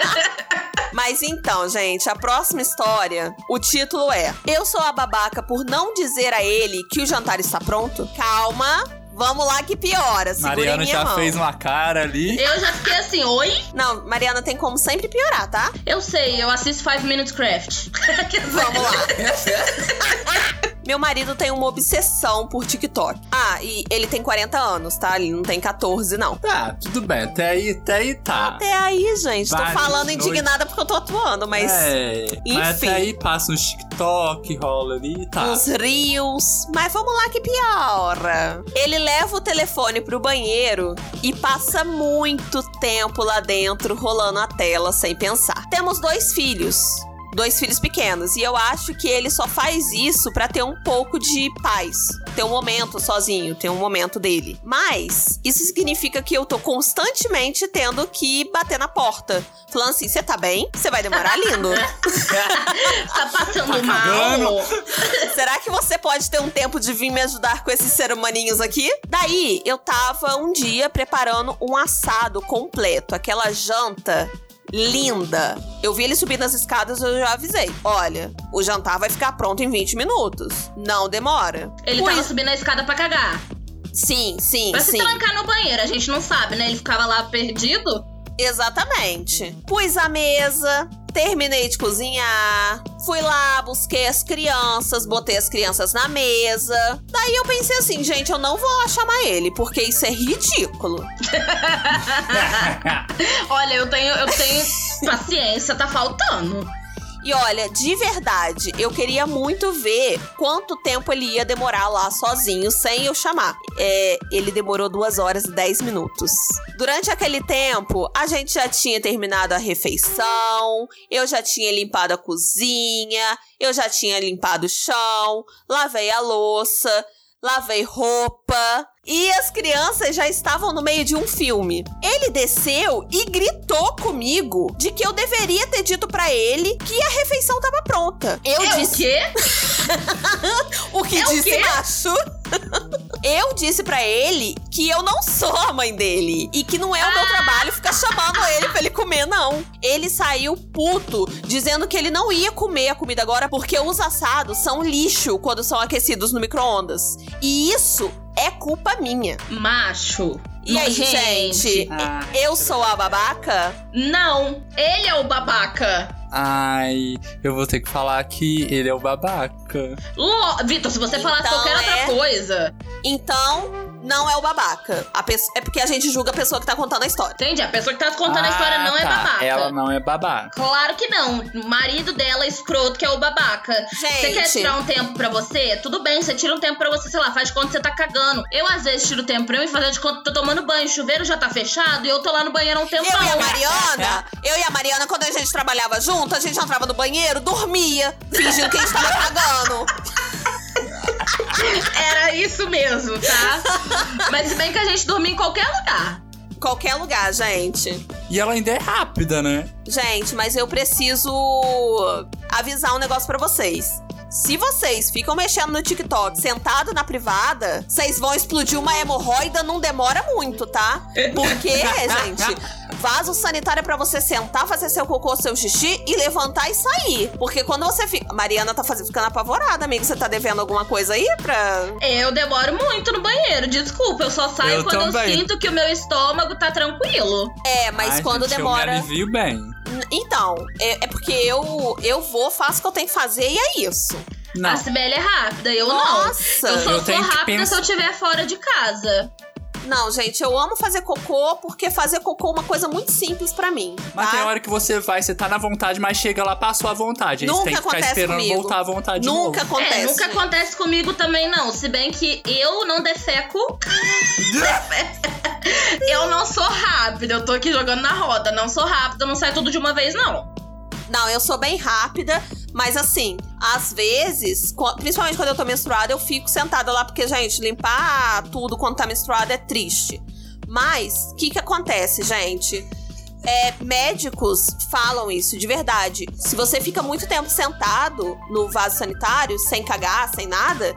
S1: Mas então, gente, a próxima história, o título é Eu sou a babaca por não dizer a ele que o jantar está pronto? Calma, vamos lá que piora. Segura
S2: Mariana
S1: minha
S2: já
S1: mão.
S2: fez uma cara ali.
S3: Eu já fiquei assim, oi?
S1: Não, Mariana tem como sempre piorar, tá?
S3: Eu sei, eu assisto Five Minutes Craft.
S1: Vamos lá. Meu marido tem uma obsessão por TikTok. Ah, e ele tem 40 anos, tá? Ele não tem 14, não.
S2: Tá, tudo bem. Até aí, até aí tá.
S1: Até aí, gente. Tô
S2: Vários
S1: falando
S2: noites.
S1: indignada porque eu tô atuando, mas.
S2: É, mas
S1: enfim.
S2: até aí passa uns TikTok, rola ali e tá.
S1: Uns rios. Mas vamos lá que piora. Ele leva o telefone pro banheiro e passa muito tempo lá dentro rolando a tela sem pensar. Temos dois filhos. Dois filhos pequenos. E eu acho que ele só faz isso pra ter um pouco de paz. Ter um momento sozinho, ter um momento dele. Mas isso significa que eu tô constantemente tendo que bater na porta. Falando assim: você tá bem? Você vai demorar lindo.
S3: tá passando
S2: Tá
S3: mal.
S1: Será que você pode ter um tempo de vir me ajudar com esses ser humaninhos aqui? Daí, eu tava um dia preparando um assado completo, aquela janta linda. Eu vi ele subir nas escadas e eu já avisei. Olha, o jantar vai ficar pronto em 20 minutos. Não demora.
S3: Ele
S1: Pois-
S3: tava subindo a escada pra cagar.
S1: Sim, sim,
S3: Pra se
S1: sim.
S3: trancar no banheiro, a gente não sabe, né? Ele ficava lá perdido.
S1: Exatamente. Pus a mesa, terminei de cozinhar, fui lá, busquei as crianças, botei as crianças na mesa. Daí eu pensei assim, gente, eu não vou lá chamar ele, porque isso é ridículo.
S3: Olha, eu tenho, eu tenho paciência, tá faltando.
S1: E olha, de verdade, eu queria muito ver quanto tempo ele ia demorar lá sozinho, sem eu chamar. É, ele demorou duas horas e 10 minutos. Durante aquele tempo, a gente já tinha terminado a refeição, eu já tinha limpado a cozinha, eu já tinha limpado o chão, lavei a louça, lavei roupa. E as crianças já estavam no meio de um filme. Ele desceu e gritou comigo de que eu deveria ter dito pra ele que a refeição tava pronta. Eu
S3: é o
S1: disse
S3: quê?
S1: o que
S3: É o
S1: disse
S3: quê?
S1: macho. Eu disse pra ele que eu não sou a mãe dele e que não é o meu
S3: Ah.
S1: trabalho ficar chamando ele pra ele comer, não. Ele saiu puto, dizendo que ele não ia comer a comida agora porque os assados são lixo quando são aquecidos no micro-ondas. E isso é culpa minha.
S3: Macho.
S1: E aí, gente,
S2: Ai,
S1: eu sou a babaca?
S3: Não, ele é o babaca.
S2: Ai, eu vou ter que falar que ele é o babaca.
S3: Lo- Vitor, se você falasse
S1: Então
S3: qualquer
S1: é-
S3: outra coisa.
S1: Então, não é o babaca. A pesso- É porque a gente julga a pessoa que tá contando a história.
S3: Entendi, a pessoa que tá contando a história não é
S2: tá.
S3: babaca.
S2: Ela não é babaca.
S3: Claro que não. O marido dela é escroto, que é o babaca. Você quer
S1: Gente.
S3: tirar um tempo pra você? Tudo bem, você tira um tempo pra você, sei lá, faz de conta que você tá cagando. Eu, às vezes, tiro tempo pra mim, fazer de conta que tô tomando banho, o chuveiro já tá fechado e eu tô lá no banheiro há um tempão.
S1: Eu e a Mariana, eu e a Mariana, quando a gente trabalhava junto, a gente entrava no banheiro, dormia, fingindo que a gente tava cagando.
S3: Era isso mesmo, tá? Mas se bem que a gente dormia em qualquer lugar.
S1: Qualquer lugar, gente.
S2: E ela ainda é rápida, né?
S1: Gente, mas eu preciso avisar um negócio pra vocês. Se vocês ficam mexendo no TikTok sentado na privada, vocês vão explodir uma hemorroida, não demora muito, tá? Porque, gente, vaso sanitário é pra você sentar, fazer seu cocô, seu xixi e levantar e sair. Porque quando você fica. Mariana tá fazendo, ficando apavorada, amigo. Você tá devendo alguma coisa aí pra.
S3: Eu demoro muito no banheiro, desculpa. Eu só saio
S2: Eu
S3: quando
S2: também.
S3: eu sinto que o meu estômago tá tranquilo.
S1: É, mas
S2: Ai,
S1: quando
S2: gente,
S1: demora.
S2: Eu me alivio bem.
S1: Então, é, é porque eu, eu vou, faço o que eu tenho que fazer e é isso.
S2: Não.
S3: A Sibeli é rápida, eu
S1: Nossa!
S3: não. Eu só
S2: Eu
S3: sou rápida se
S2: pensar-
S3: eu estiver fora de casa.
S1: Não, gente, eu amo fazer cocô porque fazer cocô é uma coisa muito simples pra mim.
S2: Mas
S1: tá?
S2: tem hora que você vai, você tá na vontade, mas chega lá, passou a vontade.
S1: Nunca
S2: tem que ficar
S1: acontece
S2: esperando
S1: comigo.
S2: voltar à vontade
S1: Nunca
S2: de novo.
S1: acontece.
S3: É, nunca acontece comigo também, não. Se bem que eu não defeco. eu não sou rápida. Eu tô aqui jogando na roda. Não sou rápida, não sai tudo de uma vez, não.
S1: Não, eu sou bem rápida, mas assim, às vezes, principalmente quando eu tô menstruada, eu fico sentada lá, porque, gente, limpar tudo quando tá menstruada é triste. Mas, o que que acontece, gente? É, médicos falam isso de verdade. Se você fica muito tempo sentado no vaso sanitário, sem cagar, sem nada,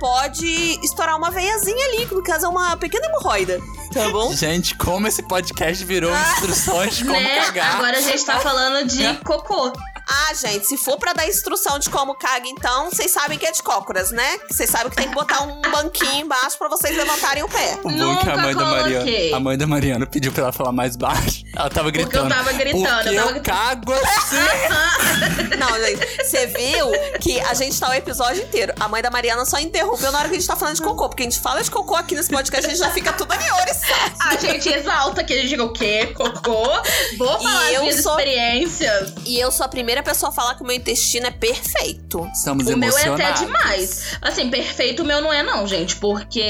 S1: pode estourar uma veiazinha ali, que no caso é uma pequena hemorroida. Tá bom?
S2: Gente, como esse podcast virou instruções de como
S3: né?
S2: cagar.
S3: Agora a gente tá falando de cocô.
S1: Ah, gente, se for pra dar instrução de como caga, então, vocês sabem que é de cócoras, né? Vocês sabem que tem que botar um banquinho embaixo pra vocês levantarem o pé.
S2: O bom é que a mãe da Mariana, a mãe da Mariana pediu pra ela falar mais baixo. Ela tava
S3: Porque eu
S2: gritando.
S3: tava gritando,
S2: Porque
S3: eu tava
S2: eu cago assim.
S1: Não, gente, você viu que a gente tá o episódio inteiro. A mãe da Mariana só interrompeu na hora que a gente tá falando de cocô, porque a gente fala de cocô aqui nesse podcast, a gente já fica tudo oriçado.
S3: A gente exalta que a gente diga o quê? Cocô. Vou
S1: E
S3: falar
S1: eu
S3: as minhas
S1: sou-
S3: experiências.
S1: E eu sou a primeira pessoa a falar que o meu intestino é perfeito.
S2: Estamos
S3: O meu é
S2: emocionados.
S3: até demais. Assim, perfeito o meu não é, não, gente. Porque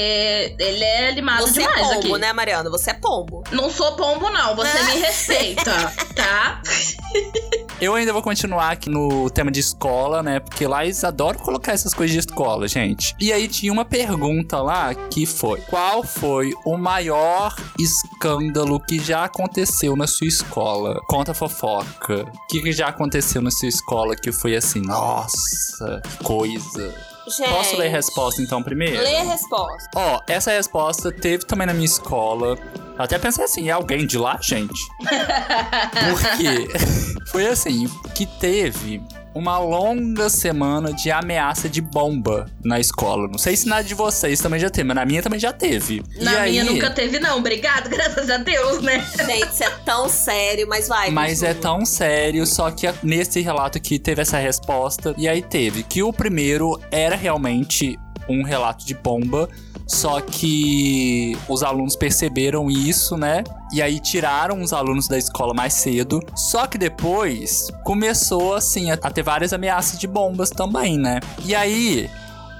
S3: ele é limado
S1: Você é
S3: demais
S1: pombo,
S3: aqui.
S1: né, Mariana? Você é pombo.
S3: Não sou pombo, não. Você me respeita, tá?
S2: Eu ainda vou continuar aqui no tema de escola, né? Porque lá eles adoram colocar essas coisas de escola, gente. E aí tinha uma pergunta lá que foi: Qual foi o maior escândalo que já aconteceu na sua escola? Conta fofoca. O que já aconteceu na sua escola que foi assim, nossa, que coisa.
S1: Gente.
S2: Posso ler a resposta então primeiro?
S1: Lê a resposta.
S2: Ó, essa resposta teve também na minha escola. Eu até pensei assim, é alguém de lá, gente? Porque foi assim, que teve uma longa semana de ameaça de bomba na escola. Não sei se na de vocês também já teve, mas na minha também já teve.
S3: Na
S2: e
S3: minha
S2: aí,
S3: nunca teve, não. Obrigado, graças a Deus, né?
S1: Gente, isso é tão sério, mas vai.
S2: Mas é tão sério, só que nesse relato aqui teve essa resposta. E aí teve que o primeiro era realmente um relato de bomba. Só que os alunos perceberam isso, né? E aí tiraram os alunos da escola mais cedo. Só que depois começou, assim, a ter várias ameaças de bombas também, né? E aí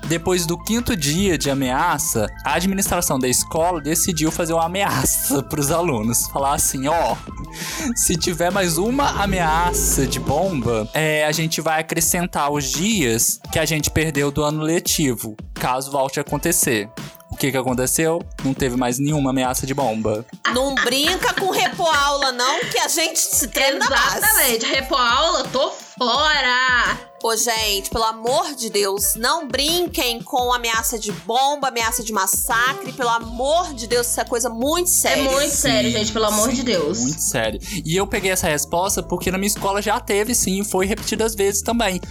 S2: depois do quinto dia de ameaça, a administração da escola decidiu fazer uma ameaça pros alunos. Falar assim, ó, se tiver mais uma ameaça de bomba, é, a gente vai acrescentar os dias que a gente perdeu do ano letivo, caso volte a acontecer. O que que aconteceu? Não teve mais nenhuma ameaça de bomba.
S1: Não brinca com repor aula, não, que a gente se treina na base.
S3: Exatamente. Repo aula, tô fora.
S1: Ô, gente, pelo amor de Deus, não brinquem com ameaça de bomba, ameaça de massacre. Pelo amor de Deus, isso é coisa muito
S3: É
S1: séria.
S3: muito sério, gente, pelo amor de Deus.
S2: Muito sério. E eu peguei essa resposta porque na minha escola já teve, sim, e foi repetidas vezes também.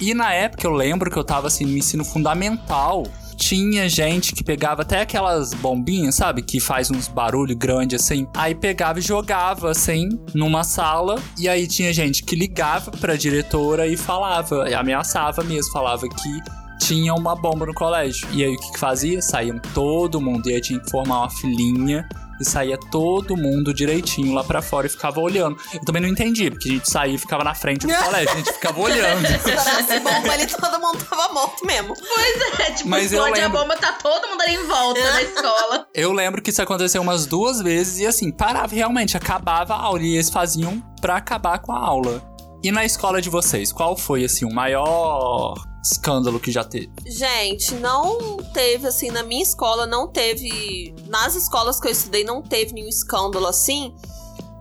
S2: E na época eu lembro que eu tava assim no ensino fundamental. Tinha gente que pegava até aquelas bombinhas, sabe? Que faz uns barulho grande assim. Aí pegava e jogava assim numa sala. E aí tinha gente que ligava pra diretora e falava, e ameaçava mesmo, falava que tinha uma bomba no colégio. E aí o que, que fazia? Saíam todo mundo. E aí tinha que formar uma filinha e saía todo mundo direitinho lá pra fora e ficava olhando. Eu também não entendi, porque a gente saía e ficava na frente do colégio, a gente ficava olhando.
S1: Se estourasse bomba ali, todo mundo tava morto mesmo.
S3: Pois é, tipo,
S2: Mas eu
S3: explode a
S2: lembro-
S3: bomba, tá todo mundo ali em volta na escola.
S2: Eu lembro que isso aconteceu umas duas vezes e assim, parava realmente, acabava a aula e eles faziam pra acabar com a aula. E na escola de vocês, qual foi assim o maior escândalo que já teve?
S1: Gente, não teve, assim, na minha escola, não teve. Nas escolas que eu estudei, não teve nenhum escândalo assim.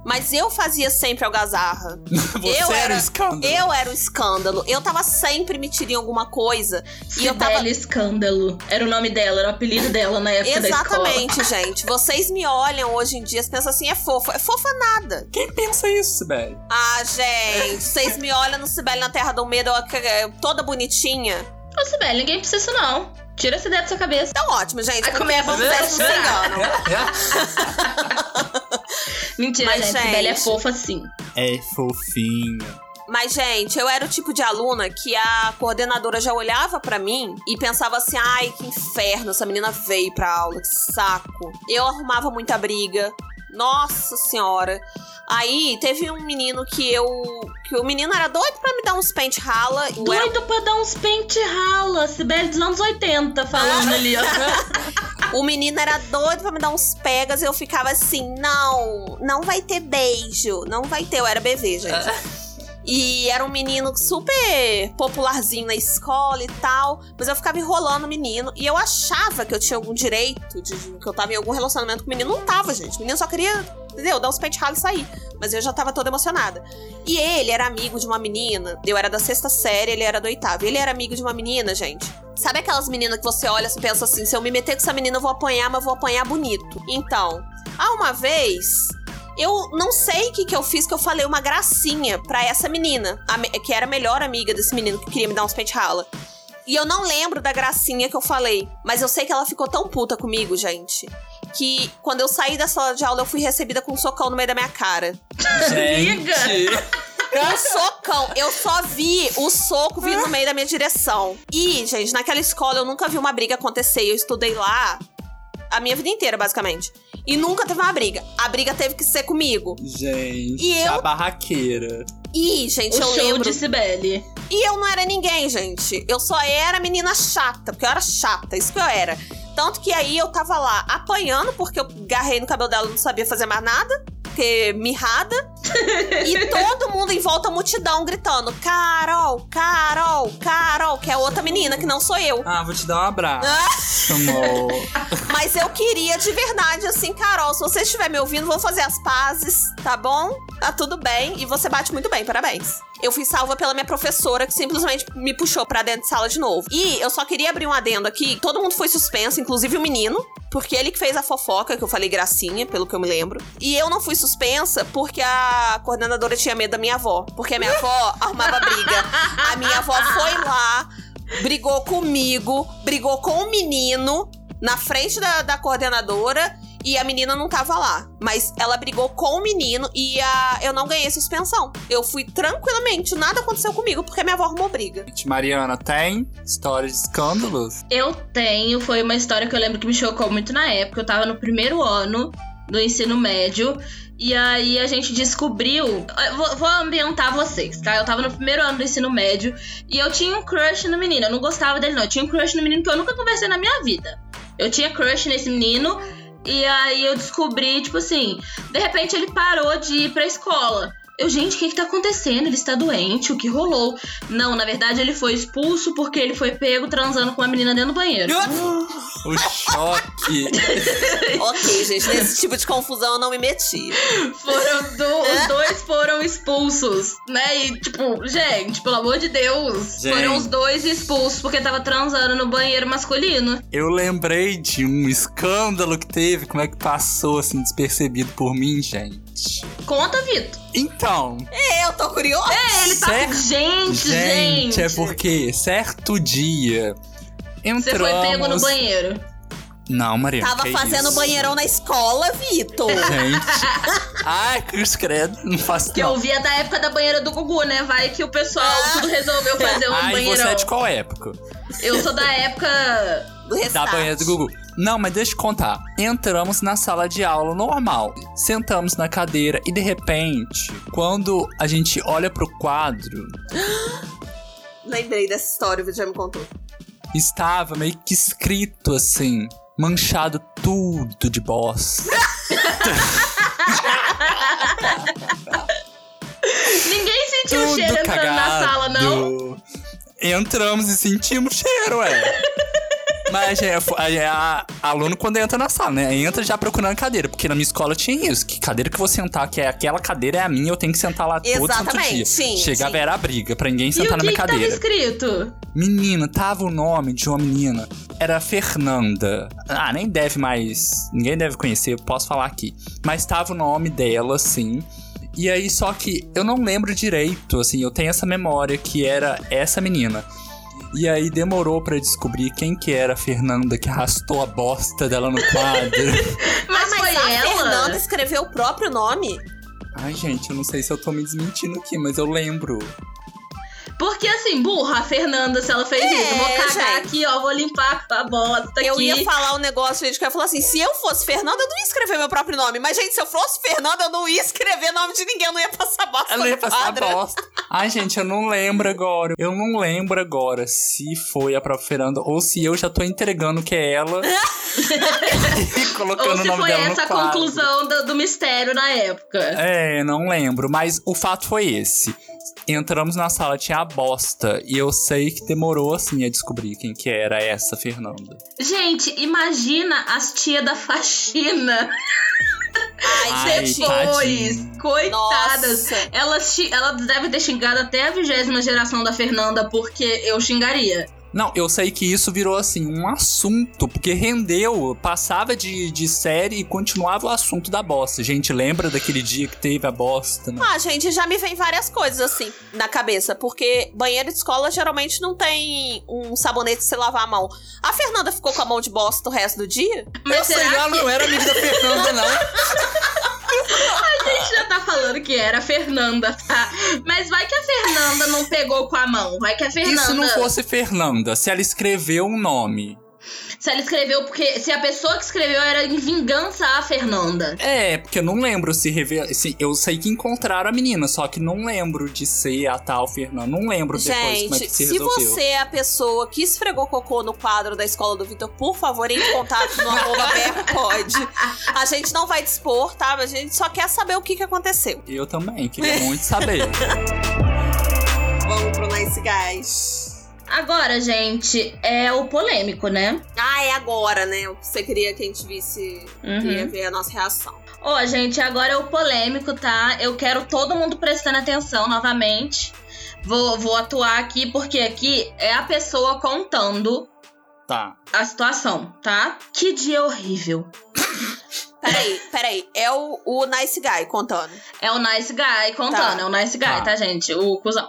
S1: Mas eu fazia sempre algazarra.
S2: Você
S1: Eu
S2: era o escândalo.
S1: Eu era o escândalo. Eu tava sempre metido em alguma coisa. E eu tava.
S3: Sibeli Escândalo. Era o nome dela, era o apelido dela na época da escola.
S1: Exatamente, gente. Vocês me olham hoje em dia e pensam assim, é fofa. É fofa nada.
S2: Quem pensa isso, Sibeli?
S1: Ah, gente, vocês me olham no Cibele na Terra do Medo, eu- toda bonitinha.
S3: Ô, Sibeli, ninguém precisa disso, não. Tira essa ideia da sua cabeça.
S1: Então ótimo, gente.
S3: Aí começa a
S1: enganam.
S3: Mentira,
S1: Mas,
S3: gente.
S1: gente-
S3: Sibeli é fofa sim.
S2: É fofinha.
S1: Mas, gente, eu era o tipo de aluna que a coordenadora já olhava pra mim e pensava assim: ai, que inferno, essa menina veio pra aula, que saco. Eu arrumava muita briga. Nossa senhora. Aí teve um menino que eu. que o menino era doido pra me dar uns pente rala. Eu era-
S3: Doido pra dar uns pente rala. Sibeli dos anos 80 falando ali, ó.
S1: O menino era doido pra me dar uns pegas e eu ficava assim: não, não vai ter beijo. Não vai ter. Eu era BV, gente. E era um menino super popularzinho na escola e tal. Mas eu ficava enrolando o menino. E eu achava que eu tinha algum direito, de, que eu tava em algum relacionamento com o menino. Não tava, gente. O menino só queria, entendeu? Dar uns pente ralo e sair. Mas eu já tava toda emocionada. E ele era amigo de uma menina. Eu era da sexta série, ele era do oitavo. Ele era amigo de uma menina, gente. Sabe aquelas meninas que você olha e pensa assim: se eu me meter com essa menina, eu vou apanhar, mas vou apanhar bonito. Então, há uma vez. Eu não sei o que, que eu fiz, que eu falei uma gracinha pra essa menina, a que era a melhor amiga desse menino que queria me dar uns pente rala. E eu não lembro da gracinha que eu falei, mas eu sei que ela ficou tão puta comigo, gente, que quando eu saí da sala de aula eu fui recebida com um socão no meio da minha cara.
S2: Gente.
S1: Um socão. Eu só vi o soco vindo no meio da minha direção. E, gente, naquela escola eu nunca vi uma briga acontecer. Eu estudei lá a minha vida inteira, basicamente. E nunca teve uma briga. A briga teve que ser comigo.
S2: Gente,
S1: E eu-
S2: a barraqueira.
S1: E, gente,
S3: O
S1: eu
S3: show
S1: lembro.
S3: de Sibeli.
S1: E eu não era ninguém, gente. Eu só era menina chata, porque eu era chata, isso que eu era. Tanto que aí eu tava lá apanhando, porque eu garrei no cabelo dela e não sabia fazer mais nada, porque mirrada. e todo mundo em volta, a multidão, gritando: Carol, Carol, Carol, que é outra menina, que não sou eu.
S2: Ah, vou te dar um abraço,
S1: Ah.
S2: amor.
S1: Mas eu queria de verdade, assim, Carol, se você estiver me ouvindo, vou fazer as pazes, tá bom? Tá tudo bem. E você bate muito bem, parabéns. Eu fui salva pela minha professora, que simplesmente me puxou pra dentro de sala de novo. E eu só queria abrir um adendo aqui. Todo mundo foi suspenso, inclusive o menino. Porque ele que fez a fofoca, que eu falei gracinha, pelo que eu me lembro. E eu não fui suspensa porque a coordenadora tinha medo da minha avó. Porque a minha avó arrumava briga. A minha avó foi lá, brigou comigo, brigou com o menino na frente da, da coordenadora e a menina não tava lá. Mas ela brigou com o menino e a, eu não ganhei suspensão. Eu fui tranquilamente, nada aconteceu comigo porque a minha avó arrumou briga.
S2: Mariana, tem história de escândalos?
S3: Eu tenho, foi uma história que eu lembro que me chocou muito na época. Eu tava no primeiro ano do ensino médio. E aí a gente descobriu. eu Vou, vou ambientar vocês, tá? Eu tava no primeiro ano do ensino médio e eu tinha um crush no menino. Eu não gostava dele, não. Eu tinha um crush no menino que eu nunca conversei na minha vida. Eu tinha crush nesse menino. E aí eu descobri, tipo assim, de repente ele parou de ir pra escola. Eu, gente, o que que tá acontecendo? Ele está doente? O que rolou? Não, na verdade ele foi expulso porque ele foi pego transando com uma menina dentro do banheiro.
S2: O choque.
S1: ok, gente, nesse tipo de confusão eu não me meti.
S3: Foram do- os dois foram expulsos, né? E, tipo, gente, pelo amor de Deus.
S2: Gente.
S3: Foram os dois expulsos porque tava transando no banheiro masculino.
S2: Eu lembrei de um escândalo que teve, como é que passou assim despercebido por mim, gente.
S3: Conta, Vitor.
S2: Então,
S1: Eu tô curiosa.
S3: Ele tá.
S2: certo-
S3: Gente, gente.
S2: é porque certo dia
S3: Você foi pego no
S2: entramos
S3: banheiro.
S2: Não, Maria.
S1: Tava
S2: que
S1: fazendo
S2: isso?
S1: banheirão na escola, Vitor.
S2: Gente. Ai, Cruz Credo. Não faço
S3: Que eu
S2: não.
S3: via da época da banheira do Gugu, né? Vai que o pessoal tudo resolveu fazer um
S2: Ai,
S3: banheirão.
S2: você é de qual época?
S3: Eu sou da época.
S1: Do
S2: Da banheira do Gugu. Não, mas deixa eu te contar. Entramos na sala de aula normal. Sentamos na cadeira e de repente, quando a gente olha pro quadro,
S1: Lembrei dessa história, o já me contou.
S2: estava meio que escrito assim, manchado tudo de bosta.
S3: Ninguém sentiu o
S2: tudo
S3: cheiro entrando na
S2: cagado.
S3: sala, não?
S2: Entramos e sentimos cheiro, ué. Mas é, é a, a aluno quando entra na sala, né? Entra já procurando cadeira, porque na minha escola tinha isso, que cadeira que eu vou sentar, que é aquela cadeira é a minha, eu tenho que sentar lá todo santo
S1: Exatamente,
S2: dia.
S1: sim,
S2: Chegava
S1: sim.
S2: era a briga pra ninguém
S3: E
S2: sentar
S3: o
S2: na
S3: que,
S2: minha
S3: que tava
S2: cadeira.
S3: escrito?
S2: Menina, tava o nome de uma menina. Era Fernanda. Ah, nem deve mais. Ninguém deve conhecer, eu posso falar aqui. Mas tava o nome dela, assim. E aí, só que eu não lembro direito, assim, eu tenho essa memória que era essa menina. E aí demorou pra descobrir quem que era a Fernanda que arrastou a bosta dela no quadro.
S3: Mas,
S1: ah, mas
S3: foi
S1: a
S3: ela?
S1: Fernanda escreveu o próprio nome?
S2: Ai, gente, eu não sei se eu tô me desmentindo aqui, mas eu lembro.
S3: Porque assim, burra, a Fernanda, se ela fez
S1: É,
S3: isso, vou cagar
S1: gente.
S3: aqui, ó, vou limpar a bosta
S1: Eu
S3: aqui.
S1: ia falar um negócio, gente, que eu ia falar assim: se eu fosse Fernanda, eu não ia escrever meu próprio nome. Mas, gente, se eu fosse Fernanda, eu não ia escrever nome de ninguém, eu não ia passar bosta
S2: Ela ia
S1: no
S2: passar bosta. Ai, gente, eu não lembro agora. Eu não lembro agora se foi a própria Fernanda ou se eu já tô entregando que é ela. e colocando
S3: Ou
S2: o
S3: se
S2: nome
S3: foi
S2: dela
S3: essa
S2: no
S3: a
S2: quadro.
S3: conclusão do, do mistério na época.
S2: É, não lembro, mas o fato foi esse. Entramos na sala, tinha a bosta. E eu sei que demorou, assim, a descobrir quem que era essa Fernanda.
S3: Gente, imagina as tia da faxina
S1: Ai,
S3: depois.
S2: tadinho.
S3: Coitadas.
S1: Nossa.
S3: Elas, elas devem ter xingado até a vigésima geração da Fernanda, porque eu xingaria.
S2: Não, eu sei que isso virou, assim, um assunto, porque rendeu, passava de, de série e continuava o assunto da bosta. Gente, lembra daquele dia que teve a bosta? Né?
S1: Ah, gente, já me vem várias coisas assim na cabeça, porque banheiro de escola geralmente não tem um sabonete pra você lavar a mão. A Fernanda ficou com a mão de bosta o resto do dia?
S3: Mas será que
S2: ela não era amiga da Fernanda, não.
S3: a gente já tá falando que era a Fernanda, tá? Mas vai que a Fernanda não pegou com a mão. Vai que a
S2: E
S3: Fernanda.
S2: se não fosse Fernanda, se ela escreveu um nome?
S3: Se ela escreveu, porque se a pessoa que escreveu era em vingança à Fernanda.
S2: É, porque eu não lembro se revela. Se, eu sei que encontraram a menina, só que não lembro de ser a tal Fernanda. Não lembro depois como é
S1: Gente,
S2: que se
S1: se
S2: resolveu.
S1: você é a pessoa que esfregou cocô no quadro da escola do Vitor, por favor, entre em contato no arroba pode. A gente não vai dispor, tá? A gente só quer saber o que, que aconteceu.
S2: Eu também, queria muito saber.
S1: Vamos pro Nice Guys.
S3: Agora, gente, é o polêmico, né?
S1: Ah, é agora, né? Você queria que a gente visse,
S3: Uhum.
S1: queria ver a nossa reação.
S3: Ó, gente, agora é o polêmico, tá? Eu quero todo mundo prestando atenção novamente. Vou, vou atuar aqui, porque aqui é a pessoa contando
S2: tá.
S3: a situação, tá? Que dia horrível.
S1: Peraí, peraí. É o, o Nice Guy contando.
S3: É o Nice Guy contando,
S1: Tá.
S3: é o Nice Guy,
S2: Tá.
S3: tá, gente? O cuzão.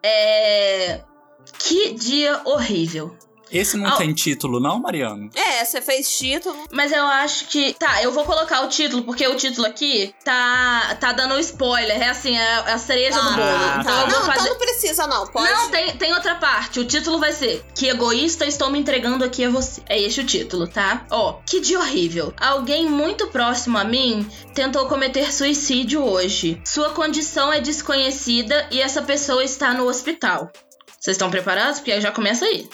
S3: É. Que dia horrível.
S2: Esse não
S3: Ah,
S2: tem título, não, Mariano?
S1: É, você fez título.
S3: Mas eu acho que. Tá, eu vou colocar o título, porque o título aqui tá, tá dando spoiler. É assim, é a cereja do
S1: Ah,
S3: bolo. Então
S2: tá.
S3: vou
S1: Não,
S3: fazer.
S1: então não precisa, não. Pode.
S3: Não, tem, tem outra parte. O título vai ser Que egoísta estou me entregando aqui a você. É este o título, tá? Ó, que dia horrível. Alguém muito próximo a mim tentou cometer suicídio hoje. Sua condição é desconhecida e essa pessoa está no hospital. Vocês estão preparados? Porque aí já começa aí.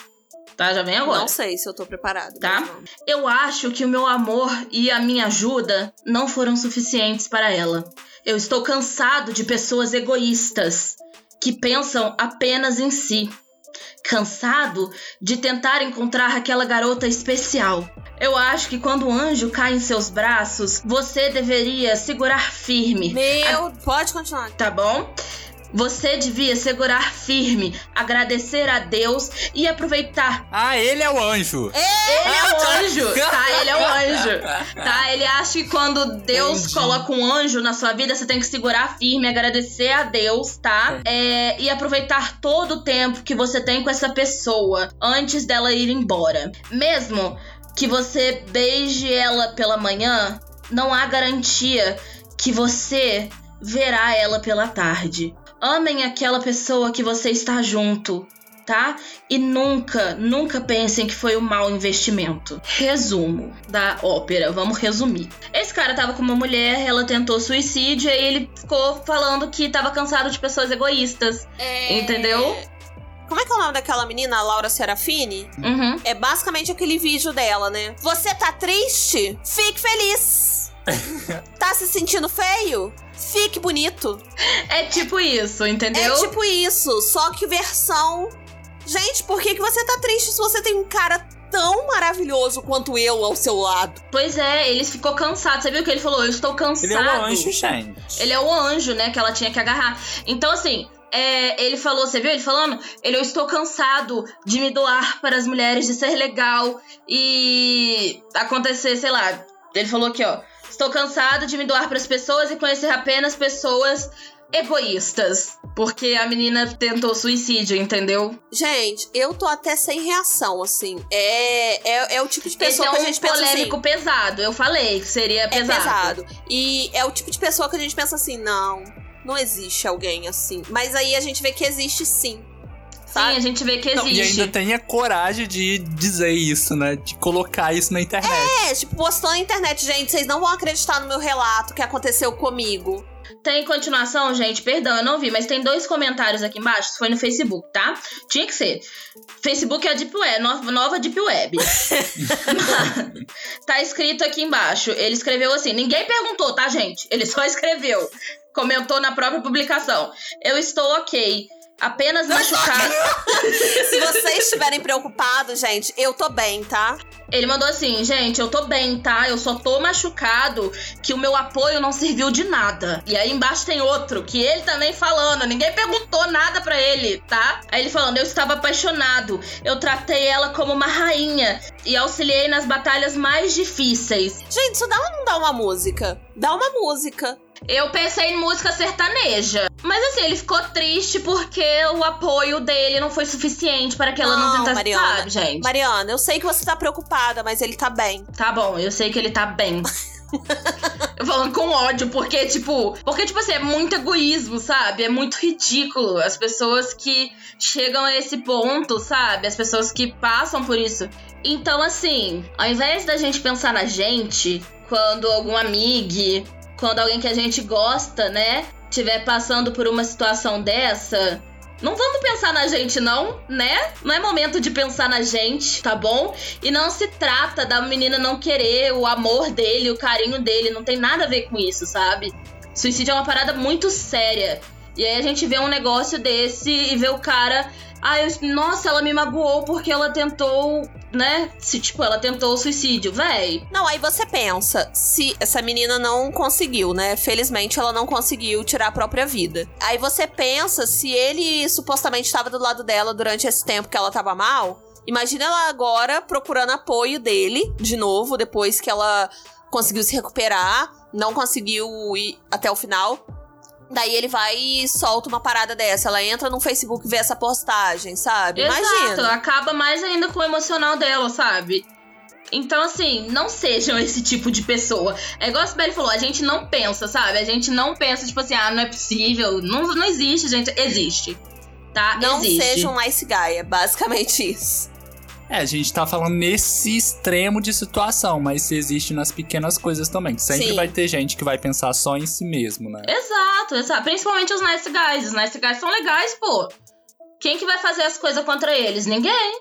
S3: Tá? Já vem agora.
S1: Não sei se eu tô preparada.
S3: Tá? Eu acho que o meu amor e a minha ajuda não foram suficientes para ela. Eu estou cansado de pessoas egoístas que pensam apenas em si. Cansado de tentar encontrar aquela garota especial. Eu acho que quando o anjo cai em seus braços, você deveria segurar firme.
S1: Meu, pode continuar.
S3: Tá bom? Você devia segurar firme, agradecer a Deus e aproveitar
S2: Ah, ele é o anjo.
S3: ele é o anjo, tá? Ele é o anjo, tá? Ele acha que quando Deus
S2: Entendi.
S3: coloca um anjo na sua vida, você tem que segurar firme, agradecer a Deus, tá? É, e aproveitar todo o tempo que você tem com essa pessoa antes dela ir embora. Mesmo que você beije ela pela manhã, não há garantia que você verá ela pela tarde. Amem aquela pessoa que você está junto, tá? E nunca, nunca pensem que foi um mau investimento. Resumo da ópera, vamos resumir. Esse cara tava com uma mulher, ela tentou suicídio e ele ficou falando que tava cansado de pessoas egoístas.
S1: É...
S3: Entendeu?
S1: Como é que é o nome daquela menina, a Laura Serafini?
S3: Uhum.
S1: É basicamente aquele vídeo dela, né? Você tá triste? Fique feliz. tá se sentindo feio? Fique bonito.
S3: É tipo isso, entendeu?
S1: É tipo isso, só que versão. Gente, por que, que você tá triste se você tem um cara tão maravilhoso quanto eu ao seu lado?
S3: Pois é, ele ficou cansado. Você viu o que ele falou? Eu estou cansado.
S2: Ele é um anjo, gente.
S3: Ele é o anjo, né? Que ela tinha que agarrar. Então, assim, é, ele falou, você viu ele falando? Ele, eu estou cansado de me doar para as mulheres, de ser legal e acontecer, sei lá. Ele falou aqui, ó. Estou cansado de me doar para as pessoas e conhecer apenas pessoas egoístas. Porque a menina tentou suicídio, entendeu?
S1: Gente, eu tô até sem reação, assim. É, é, é o tipo de
S3: Esse
S1: pessoa
S3: é
S1: que a
S3: um
S1: gente pensa assim.
S3: polêmico pesado. Eu falei que seria
S1: É
S3: pesado.
S1: pesado. E é o tipo de pessoa que a gente pensa assim, não, não existe alguém assim. Mas aí a gente vê que existe sim.
S3: Sim,
S1: Sabe?
S3: a gente vê que
S2: Não, e
S3: existe.
S2: ainda tem a coragem de dizer isso, né? De colocar isso na internet.
S1: É, tipo, postou na internet, gente, vocês não vão acreditar no meu relato que aconteceu comigo.
S3: Tem continuação, gente? Perdão, eu não vi, mas tem dois comentários aqui embaixo. Isso foi no Facebook, tá? Tinha que ser. Facebook é a Deep Web, no- nova Deep Web. tá escrito aqui embaixo. Ele escreveu assim: ninguém perguntou, tá, gente? Ele só escreveu. Comentou na própria publicação. Eu estou ok. Apenas machucado.
S1: Se vocês estiverem preocupados, gente, eu tô bem, tá?
S3: Ele mandou assim, gente, eu tô bem, tá? Eu só tô machucado que o meu apoio não serviu de nada. E aí embaixo tem outro, que ele também falando, ninguém perguntou nada pra ele, tá? Aí ele falando, eu estava apaixonado, eu tratei ela como uma rainha e auxiliei nas batalhas mais difíceis.
S1: Gente, isso dá ou não dá uma música? Dá uma música.
S3: Eu pensei em música sertaneja. Mas assim, ele ficou triste porque o apoio dele não foi suficiente para que ela não,
S1: Não,
S3: tentasse,
S1: Mariana.
S3: sabe, gente?
S1: Mariana, eu sei que você tá preocupada, mas ele tá bem.
S3: Tá bom, eu sei que ele tá bem. Eu falando com ódio, porque, tipo. Porque, tipo assim, é muito egoísmo, sabe? É muito ridículo. As pessoas que chegam a esse ponto, sabe? As pessoas que passam por isso. Então, assim, ao invés da gente pensar na gente, quando algum amigo, quando alguém que a gente gosta, né, tiver passando por uma situação dessa, não vamos pensar na gente, não, né? Não é momento de pensar na gente, tá bom? E não se trata da menina não querer o amor dele, o carinho dele. Não tem nada a ver com isso, sabe? Suicídio é uma parada muito séria. E aí a gente vê um negócio desse e vê o cara. Ah, eu, nossa, ela me magoou porque ela tentou, né? Se, tipo, ela tentou o suicídio. Véi,
S1: Não, aí você pensa, se essa menina não conseguiu, né? Felizmente ela não conseguiu tirar a própria vida. Aí você pensa, se ele supostamente estava do lado dela durante esse tempo que ela tava mal, imagina ela agora procurando apoio dele de novo, depois que ela conseguiu se recuperar, não conseguiu ir até o final. Daí ele vai e solta uma parada dessa. Ela entra no Facebook e vê essa postagem, sabe?
S3: Exato,
S1: Imagina.
S3: acaba mais ainda com o emocional dela, sabe? Então, assim, não sejam esse tipo de pessoa. É igual a Sibeli falou, a gente não pensa, sabe? A gente não pensa, tipo assim, ah, não é possível. Não, não existe, gente. Existe. Tá?
S1: Não
S3: existe.
S1: seja um nice guy, é basicamente isso.
S2: É, a gente tá falando nesse extremo de situação, mas existe nas pequenas coisas também. Sempre
S1: Sim.
S2: vai ter gente que vai pensar só em si mesmo, né?
S3: Exato, exato. Principalmente os nice guys. Os nice guys são legais, pô. Quem que vai fazer as coisas contra eles? Ninguém.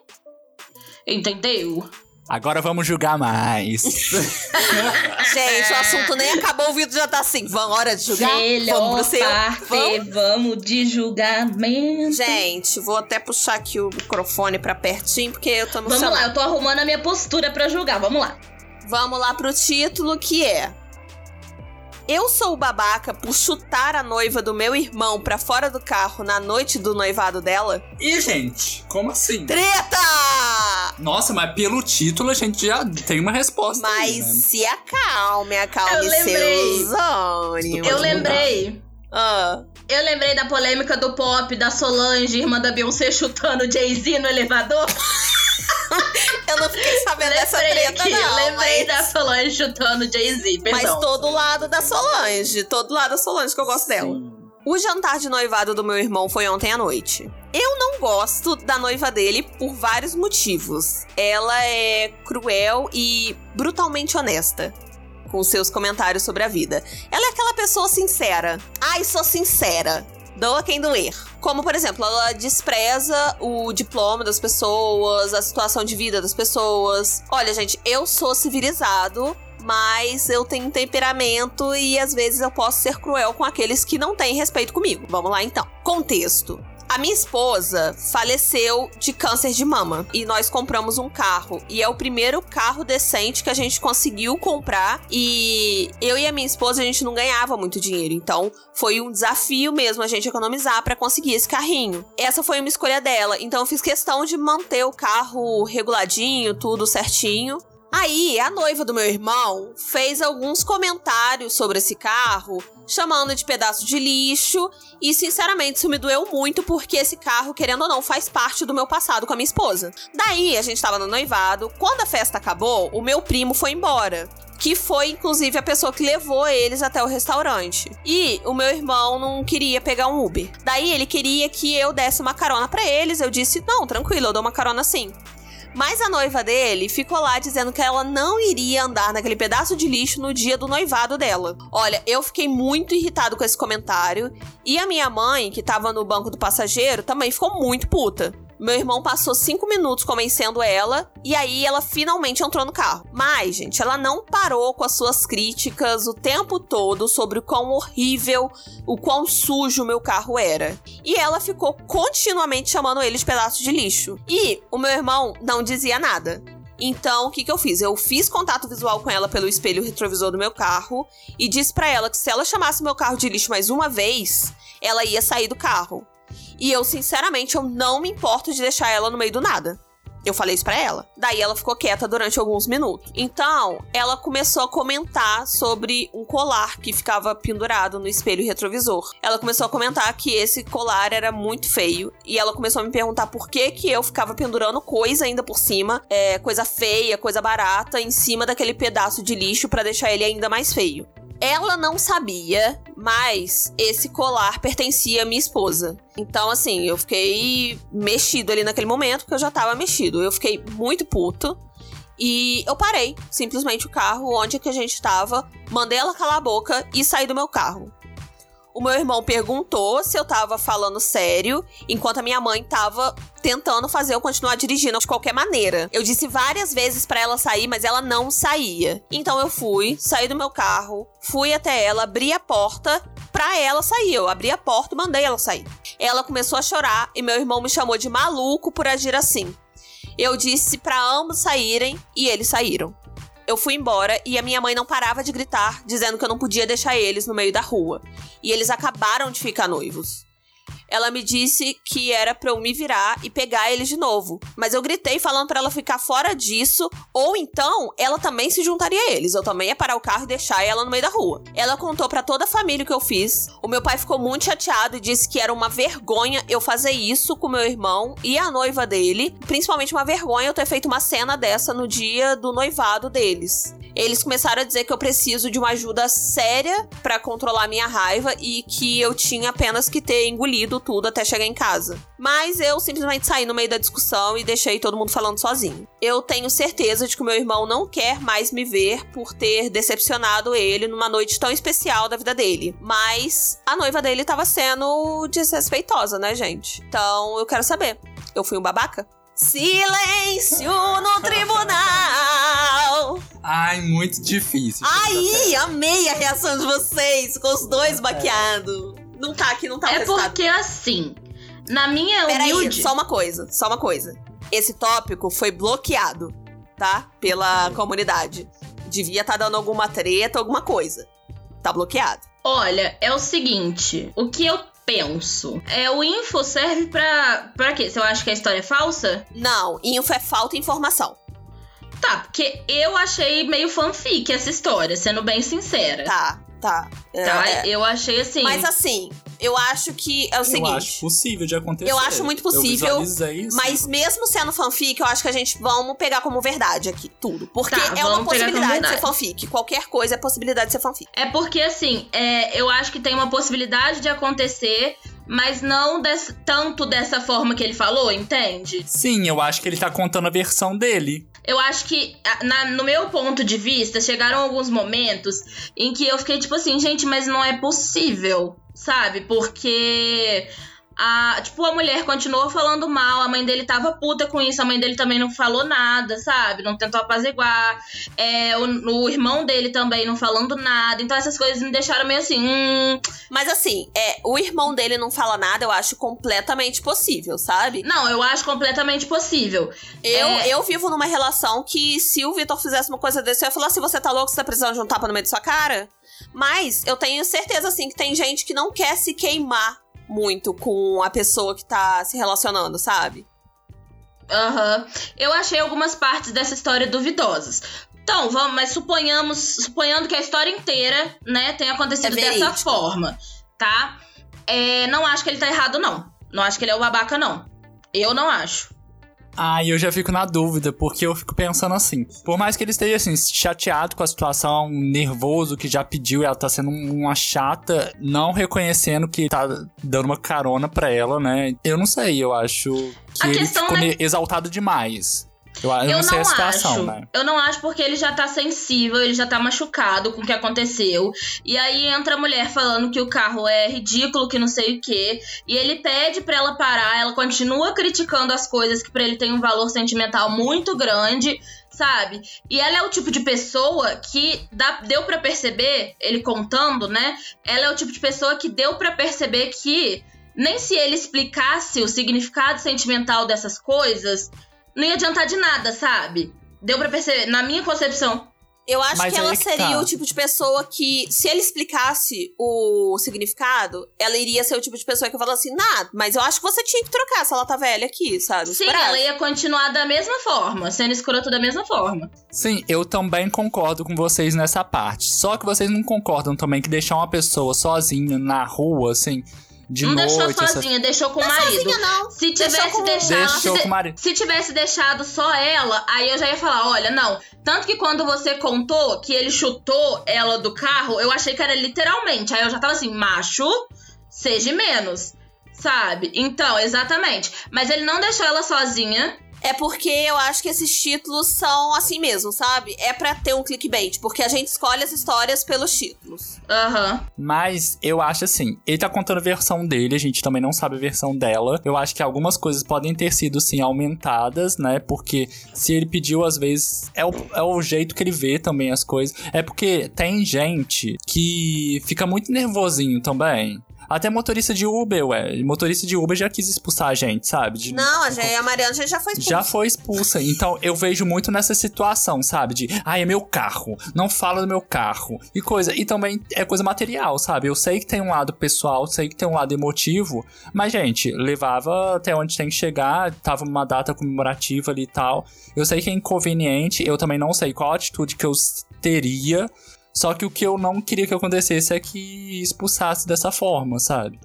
S3: Entendeu?
S2: Agora vamos julgar mais.
S1: Gente, o assunto nem acabou, o vídeo já tá assim. Vamos, hora de julgar? vamos pro seu? Vamos?
S3: vamos de julgamento.
S1: Gente, vou até puxar aqui o microfone pra pertinho, porque eu tô no
S3: Vamos
S1: celular.
S3: lá, eu tô arrumando a minha postura pra julgar. Vamos lá.
S1: Vamos lá pro título que é. Eu sou o babaca por chutar a noiva do meu irmão pra fora do carro na noite do noivado dela?
S2: e, gente, como assim?
S1: Treta!
S2: Nossa, mas pelo título a gente já tem uma resposta. aí,
S1: Mas
S2: né?
S1: se acalme, acalme
S3: Eu lembrei.
S1: seus.
S3: Eu lembrei.
S1: Ah,
S3: Eu lembrei da polêmica do pop da Solange, irmã da Beyoncé, chutando o Jay-Z no elevador.
S1: eu não fiquei sabendo dessa treta,
S3: aqui,
S1: não.
S3: lembrei
S1: mas...
S3: da Solange chutando Jay-Z,
S1: Mas todo lado da Solange. Todo lado da Solange que eu gosto dela.
S2: Sim.
S1: O jantar de noivado do meu irmão foi ontem à noite. Eu não gosto da noiva dele por vários motivos. Ela é cruel e brutalmente honesta com seus comentários sobre a vida. Ela é aquela pessoa sincera. Ai, sou sincera. Doa quem doer. Como, por exemplo, ela despreza o diploma das pessoas, a situação de vida das pessoas. Olha, gente, eu sou civilizado, mas eu tenho temperamento e às vezes eu posso ser cruel com aqueles que não têm respeito comigo. Vamos lá então. Contexto. A minha esposa faleceu de câncer de mama e nós compramos um carro. E é o primeiro carro decente que a gente conseguiu comprar. E eu e a minha esposa a gente não ganhava muito dinheiro, então foi um desafio mesmo a gente economizar para conseguir esse carrinho. Essa foi uma escolha dela, então eu fiz questão de manter o carro reguladinho, tudo certinho. Aí, a noiva do meu irmão fez alguns comentários sobre esse carro, chamando de pedaço de lixo, e sinceramente isso me doeu muito porque esse carro, querendo ou não, faz parte do meu passado com a minha esposa. Daí, a gente tava no noivado, quando a festa acabou, o meu primo foi embora. Que foi, inclusive, a pessoa que levou eles até o restaurante. E o meu irmão não queria pegar um Uber. Daí ele queria que eu desse uma carona pra eles. Eu disse: não, tranquilo, eu dou uma carona sim. Mas a noiva dele ficou lá dizendo que ela não iria andar naquele pedaço de lixo no dia do noivado dela. Olha, eu fiquei muito irritado com esse comentário. E a minha mãe, que tava no banco do passageiro, também ficou muito puta. Meu irmão passou cinco minutos convencendo ela e aí ela finalmente entrou no carro. Mas, gente, ela não parou com as suas críticas o tempo todo sobre o quão horrível, o quão sujo meu carro era. E ela ficou continuamente chamando ele de pedaço de lixo. E o meu irmão não dizia nada. Então, o que, que eu fiz? Eu fiz contato visual com ela pelo espelho retrovisor do meu carro e disse pra ela que se ela chamasse meu carro de lixo mais uma vez, ela ia sair do carro. E eu, sinceramente, eu não me importo de deixar ela no meio do nada. Eu falei isso pra ela. Daí ela ficou quieta durante alguns minutos. Então, ela começou a comentar sobre um colar que ficava pendurado no espelho retrovisor. Ela começou a comentar que esse colar era muito feio. E ela começou a me perguntar por que que eu ficava pendurando coisa ainda por cima, é, coisa feia, coisa barata, em cima daquele pedaço de lixo pra deixar ele ainda mais feio. Ela não sabia, mas esse colar pertencia à minha esposa. Então, assim, eu fiquei mexido ali naquele momento, porque eu já tava mexido. Eu fiquei muito puto. E eu parei, simplesmente, o carro onde que a gente tava, mandei ela calar a boca e saí do meu carro. O meu irmão perguntou se eu tava falando sério, enquanto a minha mãe tava tentando fazer eu continuar dirigindo de qualquer maneira. Eu disse várias vezes para ela sair, mas ela não saía. Então eu fui, saí do meu carro, fui até ela, abri a porta pra ela sair. Eu abri a porta mandei ela sair. Ela começou a chorar e meu irmão me chamou de maluco por agir assim. Eu disse para ambos saírem e eles saíram. Eu fui embora e a minha mãe não parava de gritar, dizendo que eu não podia deixar eles no meio da rua. E eles acabaram de ficar noivos. Ela me disse que era pra eu me virar e pegar eles de novo. Mas eu gritei falando pra ela ficar fora disso, ou então ela também se juntaria a eles. Eu também ia parar o carro e deixar ela no meio da rua. Ela contou pra toda a família o que eu fiz. O meu pai ficou muito chateado e disse que era uma vergonha eu fazer isso com meu irmão e a noiva dele. Principalmente uma vergonha eu ter feito uma cena dessa no dia do noivado deles. Eles começaram a dizer que eu preciso de uma ajuda séria pra controlar minha raiva e que eu tinha apenas que ter engolido tudo até chegar em casa. Mas eu simplesmente saí no meio da discussão e deixei todo mundo falando sozinho. Eu tenho certeza de que o meu irmão não quer mais me ver por ter decepcionado ele numa noite tão especial da vida dele. Mas a noiva dele tava sendo desrespeitosa, né, gente? Então eu quero saber. Eu fui um babaca? Silêncio no tribunal!
S2: Ai, muito difícil.
S1: Aí, amei a reação de vocês com os dois baqueados. Não tá aqui, não tá
S3: É porque assim, na minha
S1: Peraí,
S3: humilde.
S1: só uma coisa, só uma coisa. Esse tópico foi bloqueado, tá? Pela comunidade. Devia estar dando alguma treta, alguma coisa. Tá bloqueado.
S3: Olha, é o seguinte, o que eu penso é o info serve pra para quê? Você acha que a história é falsa?
S1: Não, info é falta de informação.
S3: Tá, porque eu achei meio fanfic essa história, sendo bem sincera.
S1: Tá, tá. É,
S3: Tá?
S1: é.
S3: Eu achei assim.
S1: Mas assim, Eu acho que é o
S2: eu
S1: seguinte.
S2: acho possível de acontecer.
S1: Eu acho muito possível,
S2: Eu isso.
S1: Mas mesmo sendo fanfic, eu acho que a gente vamos pegar como verdade aqui, tudo. Porque
S3: Tá,
S1: é uma possibilidade de ser fanfic. Qualquer coisa é possibilidade de ser fanfic.
S3: É porque, assim, é, eu acho que tem uma possibilidade de acontecer, mas não des- tanto dessa forma que ele falou, entende?
S2: Sim, eu acho que ele tá contando a versão dele.
S3: Eu acho que, na- no meu ponto de vista, chegaram alguns momentos em que eu fiquei tipo assim, gente, mas não é possível, sabe? Porque. A, tipo, a mulher continuou falando mal, a mãe dele tava puta com isso, a mãe dele também não falou nada, sabe? Não tentou apaziguar. É, o, o irmão dele também não falando nada. Então essas coisas me deixaram meio assim, hum.
S1: Mas assim, é, o irmão dele não fala nada, eu acho completamente possível, sabe?
S3: Não, eu acho completamente possível.
S1: Eu,
S3: É.
S1: eu vivo numa relação que se o Vitor fizesse uma coisa desse, eu ia falar assim: você tá louco, você tá precisando de um tapa no meio da sua cara? Mas eu tenho certeza, assim, que tem gente que não quer se queimar muito com a pessoa que tá se relacionando, sabe?
S3: Aham. Eu achei algumas partes dessa história duvidosas. Então, vamos, mas suponhamos, suponhando que a história inteira, né, tenha acontecido
S1: É
S3: dessa forma, tá? É, não acho que ele tá errado, não. Não acho que ele é o babaca, não. Eu não acho.
S2: Ah, e eu já fico na dúvida, porque eu fico pensando assim. Por mais que ele esteja assim, chateado com a situação, nervoso, que já pediu, ela tá sendo uma chata, não reconhecendo que tá dando uma carona pra ela, né? Eu não sei, eu acho que
S3: A
S2: ele ficou
S3: é-
S2: exaltado demais. Eu, eu
S3: Eu
S2: não sei a situação,
S3: acho.
S2: né?
S3: Eu não acho porque ele já tá sensível, ele já tá machucado com o que aconteceu. E aí entra a mulher falando que o carro é ridículo, que não sei o quê. E ele pede pra ela parar, ela continua criticando as coisas que pra ele tem um valor sentimental muito grande, sabe? E ela é o tipo de pessoa que dá- deu pra perceber, ele contando, né? Ela é o tipo de pessoa que deu pra perceber que nem se ele explicasse o significado sentimental dessas coisas, não ia adiantar de nada, sabe? Deu pra perceber, na minha concepção.
S1: Eu acho
S2: Mas
S1: que ela
S2: é que
S1: seria
S2: tá.
S1: o tipo de pessoa que, se ele explicasse o significado, ela iria ser o tipo de pessoa que fala assim, nada, mas eu acho que você tinha que trocar se ela tá velha aqui, sabe?
S3: Sim, ela ia continuar da mesma forma, sendo escroto da mesma forma.
S2: Sim, eu também concordo com vocês nessa parte. Só que vocês não concordam também que deixar uma pessoa sozinha na rua, assim, de
S3: não
S2: noite.
S3: deixou
S2: essas-
S3: sozinha, deixou com o marido.
S1: Sozinha não.
S3: Se
S1: Deixou
S3: tivesse
S1: com-
S3: deixado.
S2: Deixou
S3: se,
S2: com o marido.
S3: se tivesse deixado só ela, aí eu já ia falar: olha, não. Tanto que quando você contou que ele chutou ela do carro, eu achei que era literalmente. Aí eu já tava assim: macho, seja menos. Sabe? Então, exatamente. Mas ele não deixou ela sozinha.
S1: É porque eu acho que esses títulos são assim mesmo, sabe? É pra ter um clickbait, porque a gente escolhe as histórias pelos títulos.
S3: Aham.
S2: Mas eu acho assim, ele tá contando a versão dele, a gente também não sabe a versão dela. Eu acho que algumas coisas podem ter sido, sim, aumentadas, né? Porque se ele pediu, às vezes, é o, é o jeito que ele vê também as coisas. É porque tem gente que fica muito nervosinho também. Até motorista de Uber, ué. Motorista de Uber já quis expulsar a gente, sabe? De-
S1: Não, a, gente, a Mariana já, foi expulsa.
S2: já foi expulsa. Então eu vejo muito nessa situação, sabe? De, ah, é meu carro, não fala do meu carro. E coisa. E também é coisa material, sabe? Eu sei que tem um lado pessoal, sei que tem um lado emotivo, mas, gente, levava até onde tem que chegar, tava uma data comemorativa ali e tal. Eu sei que é inconveniente, eu também não sei qual atitude que eu teria. Só que o que eu não queria que acontecesse é que expulsasse dessa forma, sabe?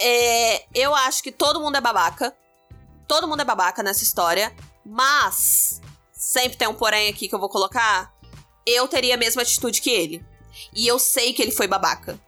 S1: É, eu acho que todo mundo é babaca. Todo mundo é babaca nessa história. Mas, sempre tem um porém aqui que eu vou colocar. Eu teria a mesma atitude que ele. E eu sei que ele foi babaca.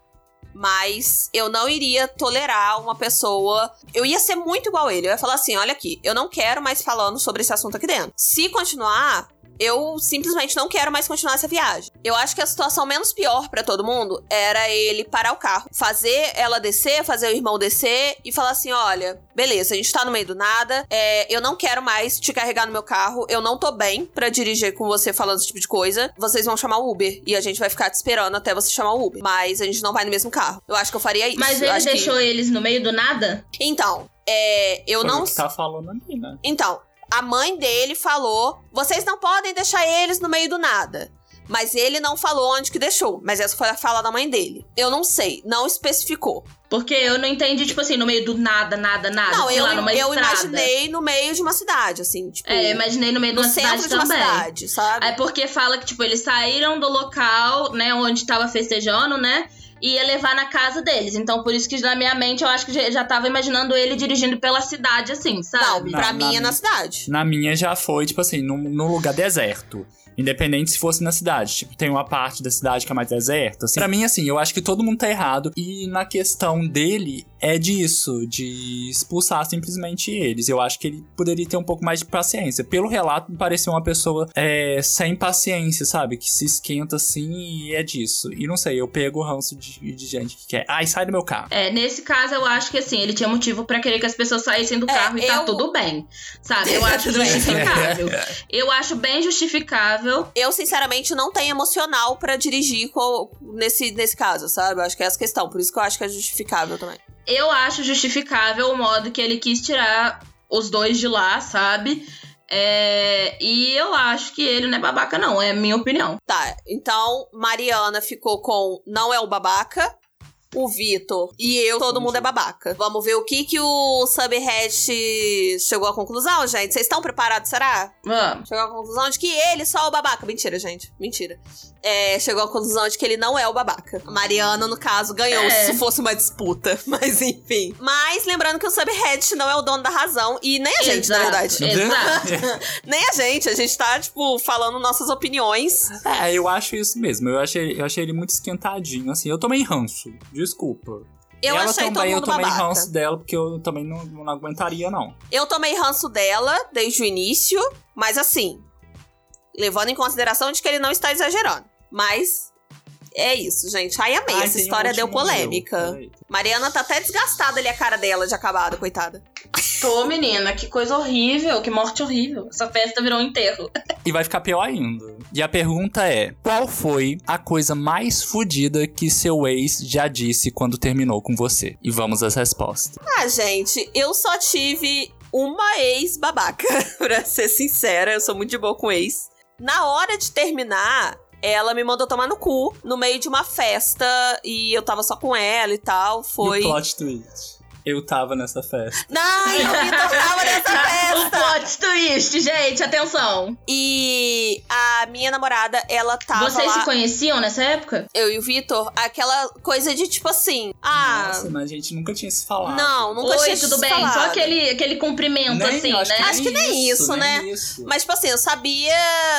S1: Mas eu não iria tolerar uma pessoa. Eu ia ser muito igual ele. Eu ia falar assim: olha aqui, eu não quero mais falando sobre esse assunto aqui dentro. Se continuar, eu simplesmente não quero mais continuar essa viagem. Eu acho que a situação menos pior pra todo mundo era ele parar o carro, fazer ela descer, fazer o irmão descer e falar assim: olha, beleza, a gente tá no meio do nada, é, eu não quero mais te carregar no meu carro, eu não tô bem pra dirigir com você falando esse tipo de coisa. Vocês vão chamar o Uber e a gente vai ficar te esperando até você chamar o Uber. Mas a gente não vai no mesmo carro. Eu acho que eu faria isso.
S3: Mas ele
S1: acho que-
S3: deixou eles no meio do nada?
S1: Então, é, eu
S2: Foi
S1: não
S2: o que tá falando ali, né?
S1: então, a mãe dele falou: vocês não podem deixar eles no meio do nada. Mas ele não falou onde que deixou. Mas essa foi a fala da mãe dele. Eu não sei, não especificou.
S3: Porque eu não entendi, tipo assim, no meio do nada, nada, nada.
S1: não, eu,
S3: lá,
S1: eu
S3: estrada.
S1: imaginei no meio de uma cidade, assim, tipo.
S3: É, eu imaginei no meio de uma
S1: centro
S3: cidade
S1: de uma
S3: também.
S1: cidade, sabe?
S3: É porque fala que, tipo, eles saíram do local, né, onde tava festejando, né? E ia levar na casa deles. Então, por isso que na minha mente eu acho que já, já tava imaginando ele dirigindo pela cidade, assim, sabe?
S1: Não, pra mim
S2: na
S1: é na cidade.
S2: Na minha já foi, tipo assim, num, num lugar deserto. Independente se fosse na cidade. Tipo, tem uma parte da cidade que é mais deserta. Assim. Pra mim, assim, eu acho que todo mundo tá errado. E na questão dele, é disso, de expulsar simplesmente eles. Eu acho que ele poderia ter um pouco mais de paciência. Pelo relato, me pareceu uma pessoa é, sem paciência, sabe? Que se esquenta assim e é disso. E não sei, eu pego o ranço de, de gente que quer. Ai, sai do meu carro.
S3: É, nesse caso eu acho que assim, ele tinha motivo pra querer que as pessoas saíssem do
S1: É,
S3: carro e tá
S1: eu-
S3: tudo bem. Sabe? Eu
S1: Tá
S3: acho justificável. Eu acho bem justificável.
S1: Eu, sinceramente, não tenho emocional pra dirigir co- nesse, nesse caso, sabe? Eu acho que é essa questão. Por isso que eu acho que é justificável também.
S3: Eu acho justificável o modo que ele quis tirar os dois de lá, sabe? É, e eu acho que ele não é babaca, não, é a minha opinião.
S1: Tá, então Mariana ficou com não é o babaca, o Vitor e eu, todo mundo é babaca. Vamos ver o que que o Subhat chegou à conclusão, gente. Vocês estão preparados, será?
S3: Vamos.
S1: Chegou à conclusão de que ele só é o babaca. Mentira, gente. Mentira. É, chegou à conclusão de que ele não é o babaca. A Mariana, no caso, ganhou
S3: É.
S1: se fosse uma disputa. Mas enfim. Mas lembrando que o Subhat não é o dono da razão. E nem a gente, na
S3: Exato,
S1: verdade.
S3: Exato.
S1: Nem a gente. A gente tá, tipo, falando nossas opiniões.
S2: É, eu acho isso mesmo. Eu achei, eu achei ele muito esquentadinho, assim. Eu tomei ranço. Desculpa.
S1: Eu
S2: Ela
S1: achei todo
S2: também, eu
S1: mundo
S2: tomei
S1: babaca.
S2: ranço dela, porque eu também não, não aguentaria, não.
S1: Eu tomei ranço dela desde o início, mas assim, levando em consideração de que ele não está exagerando. Mas é isso, gente. Ai, amei.
S2: Ai,
S1: Essa
S2: tem um
S1: história deu polêmica. Mariana tá até desgastada ali a cara dela de acabada, coitada.
S3: Tô, menina, que coisa horrível, que morte horrível. Essa festa virou um enterro.
S2: E vai ficar pior ainda. E a pergunta é: qual foi a coisa mais fodida que seu ex já disse quando terminou com você? E vamos às respostas.
S1: Ah, gente, eu só tive uma ex babaca, pra ser sincera. Eu sou muito de boa com ex. Na hora de terminar, ela me mandou tomar no cu no meio de uma festa e eu tava só com ela e tal. Foi.
S2: E o plot twist. Eu tava nessa festa.
S1: Não, o Vitor tava nessa
S3: o
S1: festa.
S3: plot twist, gente, atenção.
S1: E a minha namorada, ela tava
S3: Vocês
S1: lá,
S3: se conheciam nessa época?
S1: eu e o Vitor, aquela coisa de tipo assim, ah,
S2: Nossa, mas a gente nunca tinha se falado.
S1: não, nunca
S3: Oi,
S1: tinha
S3: tudo
S1: se
S3: bem?
S1: falado.
S3: Só aquele, aquele cumprimento,
S2: Nem,
S3: assim,
S2: acho
S3: né?
S2: que
S1: Acho que nem isso,
S2: nem
S1: né?
S2: Isso.
S1: Mas, tipo assim, eu sabia.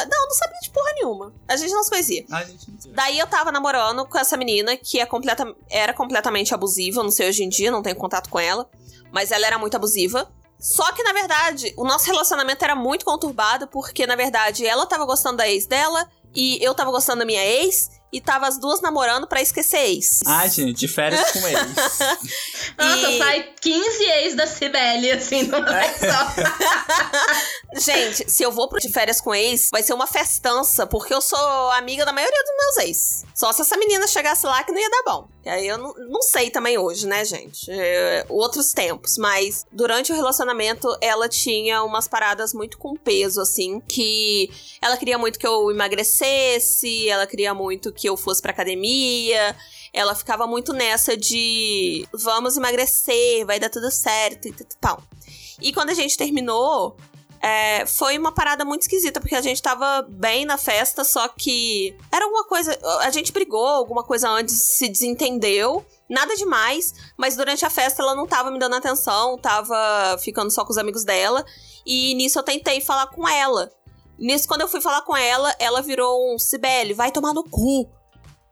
S1: Não, não sabia de porra nenhuma. A gente não se conhecia.
S2: A gente não.
S1: Daí eu tava namorando com essa menina que é completa... era completamente abusiva. Não sei hoje em dia, não tenho contato com ela. Mas ela era muito abusiva. Só que, na verdade, o nosso relacionamento era muito conturbado, porque, na verdade, ela tava gostando da ex dela e eu tava gostando da minha ex, e tava as duas namorando pra esquecer ex.
S2: Ai, gente, de férias com ex.
S3: Nossa,
S1: E-
S3: sai 15 ex da Cibele, assim, numa
S1: É.
S3: só.
S1: Gente, se eu vou pro de férias com ex, vai ser uma festança, porque eu sou amiga da maioria dos meus ex. Só se essa menina chegasse lá que não ia dar bom. Aí eu não, não sei também hoje, né, gente? É, outros tempos. Mas durante o relacionamento, ela tinha umas paradas muito com peso, assim, que ela queria muito que eu emagrecesse, ela queria muito que eu fosse pra academia. Ela ficava muito nessa de vamos emagrecer, vai dar tudo certo e tal. E quando a gente terminou, é, foi uma parada muito esquisita, porque a gente tava bem na festa, só que era alguma coisa. A gente brigou, alguma coisa antes se desentendeu. Nada demais, mas durante a festa ela não tava me dando atenção, tava ficando só com os amigos dela. E nisso eu tentei falar com ela. Nisso, quando eu fui falar com ela, ela virou um Sibeli, vai tomar no cu.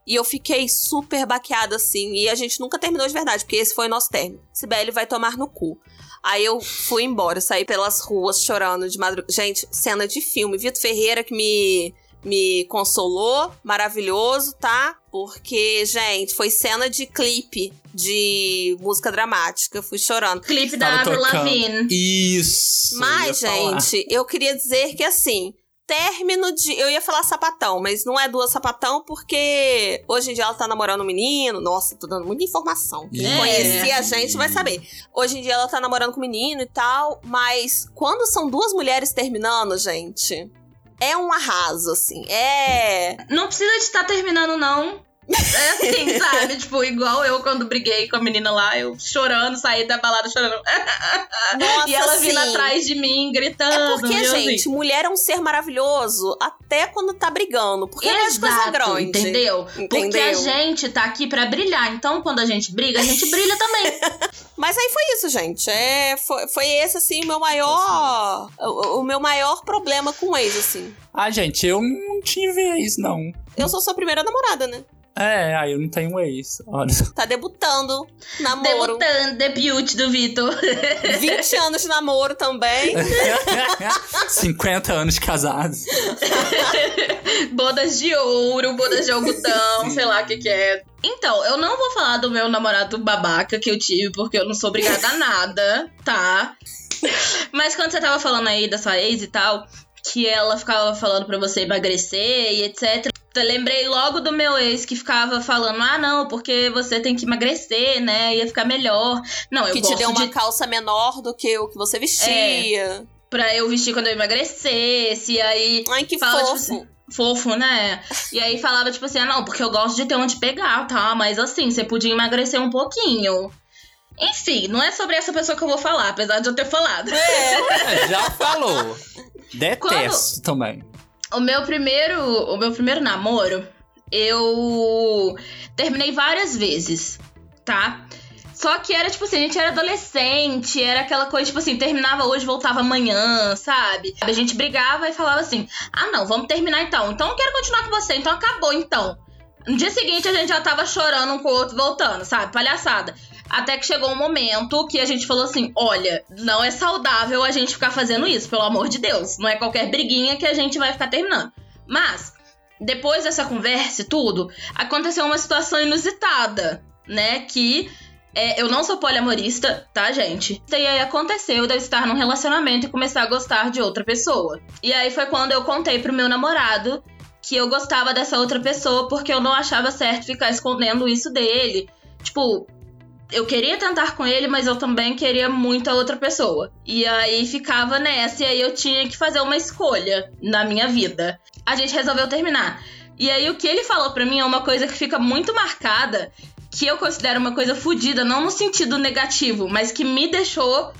S1: E eu fiquei super baqueada assim. E a gente nunca terminou de verdade, porque esse foi o nosso término. Sibeli vai tomar no cu. Aí eu fui embora, saí pelas ruas chorando de madrugada. Gente, cena de filme. Vitor Ferreira que me, me consolou, maravilhoso, tá? Porque, gente, foi cena de clipe de música dramática. Fui chorando.
S3: Clipe da Avril. Lavigne.
S2: Isso.
S1: Mas,
S2: eu ia falar.
S1: gente, eu queria dizer que assim. Término de. Eu ia falar sapatão, mas não é duas sapatão porque hoje em dia ela tá namorando um menino. Nossa, tô dando muita informação. Quem
S2: É.
S1: conhecia a gente vai saber. Hoje em dia ela tá namorando com um menino e tal, mas quando são duas mulheres terminando, gente, é um arraso, assim. É.
S3: Não precisa de estar terminando, não. É assim, sabe? tipo, igual eu quando briguei com a menina lá, eu chorando, saí da balada chorando.
S1: Nossa,
S3: e ela
S1: sim.
S3: vindo atrás de mim, gritando.
S1: É porque, gente,
S3: assim,
S1: mulher é um ser maravilhoso até quando tá brigando. Porque não é de coisa
S3: Exato,
S1: grande.
S3: entendeu? Porque a
S1: Entendeu?
S3: gente tá aqui pra brilhar. Então, quando a gente briga, a gente brilha também.
S1: Mas aí foi isso, gente. É, foi, foi esse, assim, o meu maior. O, o meu maior problema com o ex, assim.
S2: Ah, gente, eu não tive ex, não.
S1: Eu sou sua primeira namorada, né?
S2: É, aí eu não tenho ex. Olha.
S1: Tá debutando. Namoro.
S3: Debutando, debut do Vitor.
S1: 20 anos de namoro também.
S2: 50 anos de casados.
S3: bodas de ouro, bodas de algodão, sei lá o que que é. Então, eu não vou falar do meu namorado babaca que eu tive, porque eu não sou obrigada a nada, tá? Mas quando você tava falando aí da sua ex e tal, que ela ficava falando pra você emagrecer e etc. Lembrei logo do meu ex que ficava falando: ah, não, porque você tem que emagrecer, né? Ia ficar melhor. Não, eu
S1: que
S3: gosto
S1: te deu uma
S3: de
S1: calça menor do que o que você vestia.
S3: pra eu vestir quando eu emagrecesse, e aí
S1: Ai, que
S3: Fala, tipo
S1: fofo.
S3: assim, fofo, né? E aí falava, tipo assim, ah, não, porque eu gosto de ter onde pegar, tá? Mas assim, você podia emagrecer um pouquinho. Enfim, não é sobre essa pessoa que eu vou falar, apesar de eu ter falado.
S2: É, já falou. Detesto também.
S3: O meu primeiro, o meu primeiro namoro, eu terminei várias vezes, tá? Só que era tipo assim, a gente era adolescente, era aquela coisa, tipo assim, terminava hoje, voltava amanhã, sabe? A gente brigava e falava assim: ah, não, vamos terminar então. Então eu quero continuar com você, então acabou então. No dia seguinte a gente já tava chorando um com o outro, voltando, sabe? Palhaçada. Até que chegou um momento que a gente falou assim: olha, não é saudável a gente ficar fazendo isso, pelo amor de Deus. Não é qualquer briguinha que a gente vai ficar terminando. Mas, depois dessa conversa e tudo, aconteceu uma situação inusitada, né? Que é, eu não sou poliamorista, tá, gente? E aí aconteceu de eu estar num relacionamento e começar a gostar de outra pessoa. E aí foi quando eu contei pro meu namorado que eu gostava dessa outra pessoa porque eu não achava certo ficar escondendo isso dele. Tipo, eu queria tentar com ele, mas eu também queria muito a outra pessoa. E aí ficava nessa, e aí eu tinha que fazer uma escolha na minha vida. A gente resolveu terminar. E aí o que ele falou pra mim é uma coisa que fica muito marcada, que eu considero uma coisa fodida, não no sentido negativo, mas que me deixou,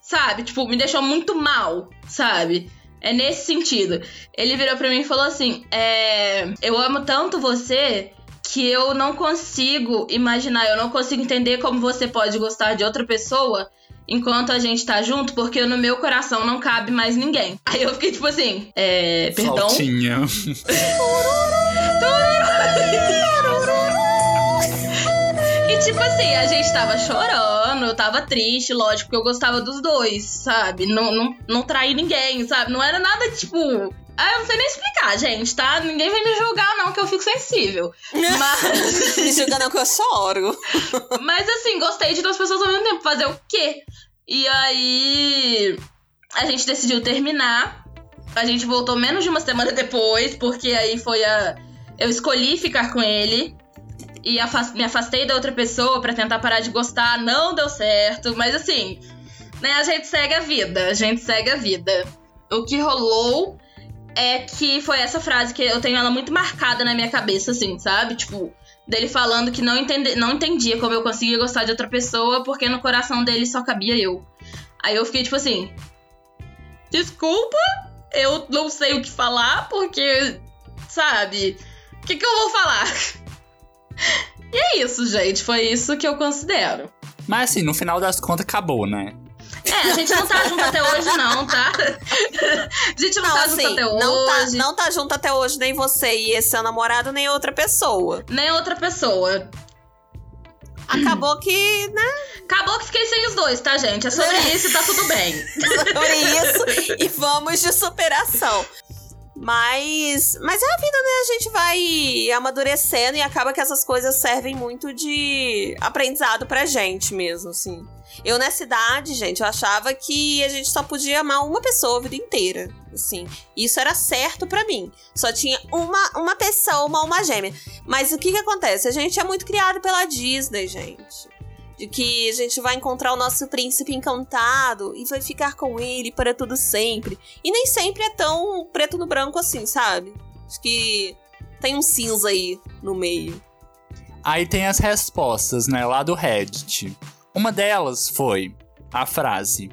S3: sabe? Tipo, me deixou muito mal, sabe? É nesse sentido. Ele virou pra mim e falou assim: é, Eu amo tanto você que eu não consigo imaginar, eu não consigo entender como você pode gostar de outra pessoa enquanto a gente tá junto, porque no meu coração não cabe mais ninguém. Aí eu fiquei tipo assim, é. Perdão?
S2: Flautinha.
S3: E tipo assim, a gente tava chorando, eu tava triste, lógico, porque eu gostava dos dois, sabe? Não, não, não traí ninguém, sabe? Não era nada tipo. Ah, eu não sei nem explicar, gente, tá? Ninguém vai me julgar, não, que eu fico sensível. Mas.
S1: Me julga não que eu choro.
S3: Mas assim, gostei de duas pessoas ao mesmo tempo. Fazer o quê? E aí. A gente decidiu terminar. A gente voltou menos de uma semana depois, porque aí foi a. Eu escolhi ficar com ele. E afas- me afastei da outra pessoa pra tentar parar de gostar. Não deu certo. Mas assim, né? A gente segue a vida. A gente segue a vida. O que rolou é que foi essa frase que eu tenho ela muito marcada na minha cabeça, assim, sabe? Tipo, dele falando que não, entende, não entendia como eu conseguia gostar de outra pessoa porque no coração dele só cabia eu. Aí eu fiquei tipo assim: Desculpa, eu não sei o que falar porque, sabe? O que, que eu vou falar? E é isso, gente. Foi isso que eu considero.
S2: Mas assim, no final das contas, acabou, né?
S3: É, a gente não tá junto até hoje, não, tá? A gente não,
S1: Não,
S3: tá
S1: assim,
S3: junto até
S1: não tá,
S3: hoje.
S1: não tá junto até hoje, nem você e esse seu namorado, nem outra pessoa.
S3: Nem outra pessoa.
S1: Acabou que, né?
S3: Acabou que fiquei sem os dois, tá, gente? É sobre isso e tá tudo bem.
S1: Sobre isso. e vamos de superação. Mas, mas é a vida, né? A gente vai amadurecendo e acaba que essas coisas servem muito de aprendizado pra gente mesmo, assim. Eu nessa idade, gente, eu achava que a gente só podia amar uma pessoa a vida inteira, assim. Isso era certo pra mim. Só tinha uma, uma pessoa, uma alma gêmea. Mas o que que acontece? A gente é muito criado pela Disney, gente. De que a gente vai encontrar o nosso príncipe encantado e vai ficar com ele para tudo sempre. E nem sempre é tão preto no branco assim, sabe? Acho que tem um cinza aí no meio.
S2: Aí tem as respostas, né, lá do Reddit. Uma delas foi a frase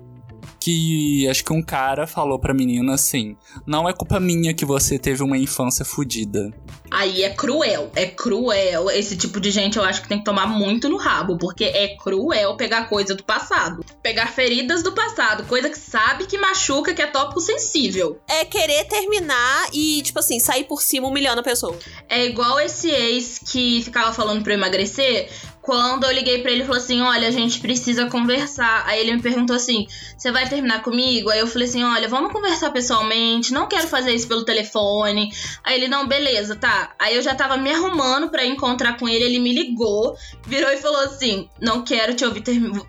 S2: que acho que um cara falou pra menina assim: Não é culpa minha que você teve uma infância fodida.
S3: Aí é cruel, é cruel. Esse tipo de gente eu acho que tem que tomar muito no rabo, porque é cruel pegar coisa do passado. Pegar feridas do passado, coisa que sabe que machuca, que é tópico sensível.
S1: É querer terminar e, tipo assim, sair por cima humilhando a pessoa.
S3: É igual esse ex que ficava falando pra eu emagrecer. Quando eu liguei pra ele, ele falou assim: Olha, a gente precisa conversar. Aí ele me perguntou assim: Você vai terminar comigo? Aí eu falei assim: Olha, vamos conversar pessoalmente. Não quero fazer isso pelo telefone. Aí ele: Não, beleza, tá. Aí eu já tava me arrumando pra encontrar com ele. Ele me ligou, virou e falou assim: Não quero te ouvir terminar.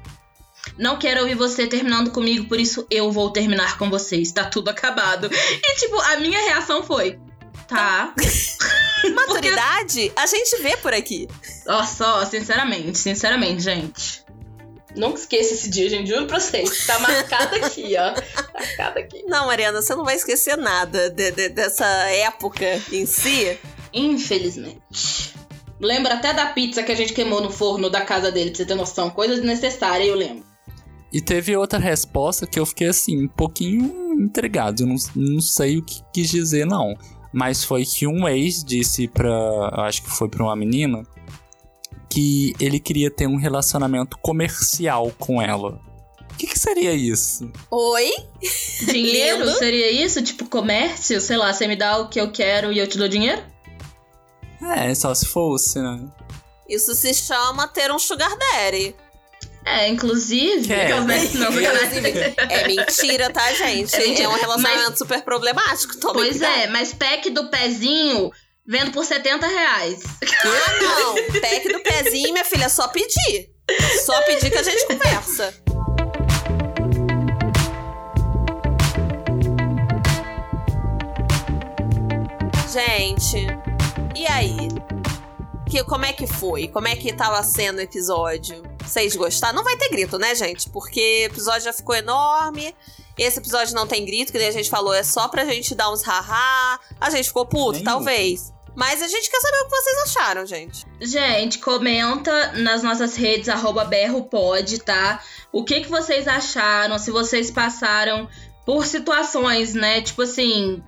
S3: Não quero ouvir você terminando comigo, por isso eu vou terminar com você. Está tudo acabado. E, tipo, a minha reação foi: Tá.
S1: Maturidade, a gente vê por aqui.
S3: Nossa, ó, sinceramente, sinceramente, gente. Nunca esqueça esse dia, gente. Juro pra vocês. Tá marcado aqui, ó. Marcado aqui.
S1: Não, Mariana, você não vai esquecer nada de- de- dessa época em si.
S3: Infelizmente. Lembra até da pizza que a gente queimou no forno da casa dele, pra você ter noção. Coisa desnecessária, eu lembro.
S2: E teve outra resposta que eu fiquei assim, um pouquinho intrigado. Eu não, não sei o que quis dizer, não. Mas foi que um ex disse pra. Acho que foi pra uma menina. Que ele queria ter um relacionamento comercial com ela. O que, que seria isso?
S1: Oi?
S3: Dinheiro seria isso? Tipo, comércio? Sei lá, você me dá o que eu quero e eu te dou dinheiro?
S2: É, só se fosse, né?
S1: Isso se chama ter um sugar daddy.
S3: É, inclusive.
S2: É.
S3: Não,
S1: Inclusive, é mentira, tá, gente?
S3: É
S1: É,
S3: mentira.
S1: um relacionamento super problemático. Tome
S3: Pois
S1: cuidado.
S3: é, mas pack do pezinho vendo por 70 reais.
S1: Ah, não. Pack do pezinho, minha filha, é só pedir. Só pedir que a gente conversa. Gente, e aí? Que, como é que foi? Como é que tava sendo o episódio? Vocês gostaram? Não vai ter grito, né, gente? Porque o episódio já ficou enorme. Esse episódio não tem grito, que nem a gente falou, é só pra gente dar uns haha. A gente ficou puto,
S2: Nenhum.
S1: talvez. Mas a gente quer saber o que vocês acharam, gente.
S3: Gente, comenta nas nossas redes, arroba berropod, tá? O que, que vocês acharam, se vocês passaram por situações, né? Tipo assim,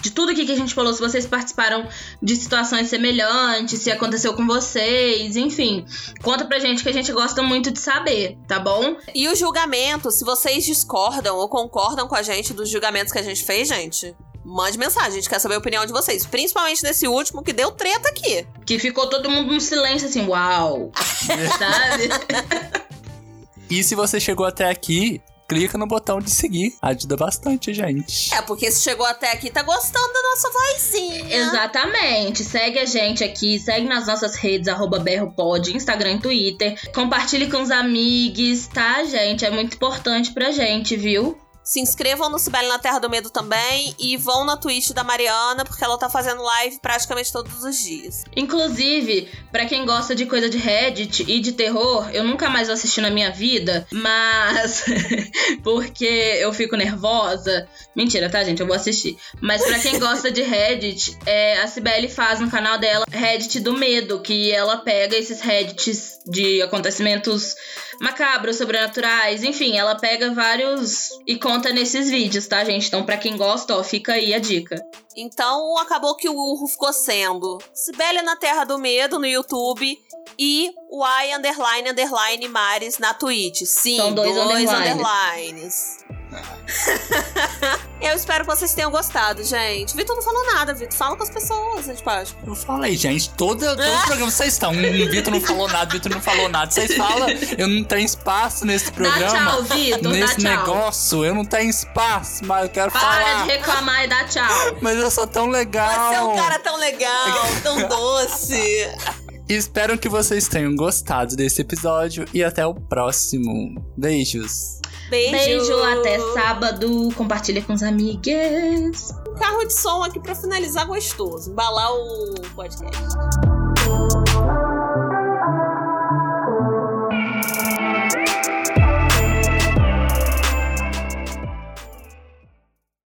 S3: de tudo aqui que a gente falou, se vocês participaram de situações semelhantes, se aconteceu com vocês, enfim. Conta pra gente que a gente gosta muito de saber, tá bom?
S1: E o julgamento, se vocês discordam ou concordam com a gente dos julgamentos que a gente fez, gente, mande mensagem. A gente quer saber a opinião de vocês. Principalmente nesse último que deu treta aqui.
S3: Que ficou todo mundo no silêncio, assim, uau! Sabe?
S2: E se você chegou até aqui, clica no botão de seguir. Ajuda bastante, gente.
S1: É, porque se chegou até aqui, tá gostando da nossa vozinha.
S3: Exatamente. Segue a gente aqui, segue nas nossas redes, arroba berropod, Instagram e Twitter. Compartilhe com os amigos, tá, gente? É muito importante pra gente, viu?
S1: Se inscrevam no Cibele na Terra do Medo também e vão na Twitch da Mariana, porque ela tá fazendo live praticamente todos os dias.
S3: Inclusive, pra quem gosta de coisa de Reddit e de terror, eu nunca mais vou assistir na minha vida, mas porque eu fico nervosa. Mentira, tá, gente? Eu vou assistir. Mas pra quem gosta de Reddit, é, a Cibele faz no canal dela Reddit do Medo, que ela pega esses Reddits de acontecimentos macabros, sobrenaturais, enfim, ela pega vários e conta nesses vídeos, tá, gente? Então, pra quem gosta, ó, fica aí a dica.
S1: Então acabou que o Urro ficou sendo Cibele na Terra do Medo no YouTube e o I underline underline Mares na Twitch. Sim,
S3: São dois underlines.
S1: underlines. Eu espero que vocês tenham gostado, gente. Vitor não falou nada, Vitor. Fala com as pessoas, gente Páscoa.
S2: Eu falei, gente, todo, todo programa vocês estão. O Vitor não falou nada, o Vitor não falou nada. Vocês falam, eu não tenho espaço nesse programa.
S3: Dá tchau, Vitor, dá
S2: Nesse
S3: tchau.
S2: negócio, eu não tenho espaço, mas eu quero
S3: Para
S2: falar.
S3: de reclamar e dá tchau.
S2: Mas eu sou tão legal.
S1: Você é um cara tão legal, tão doce.
S2: Espero que vocês tenham gostado desse episódio e até o próximo. Beijos.
S1: Beijo.
S3: Beijo, até sábado. Compartilha com os amigos.
S1: Carro de som aqui pra finalizar gostoso. Embalar o podcast.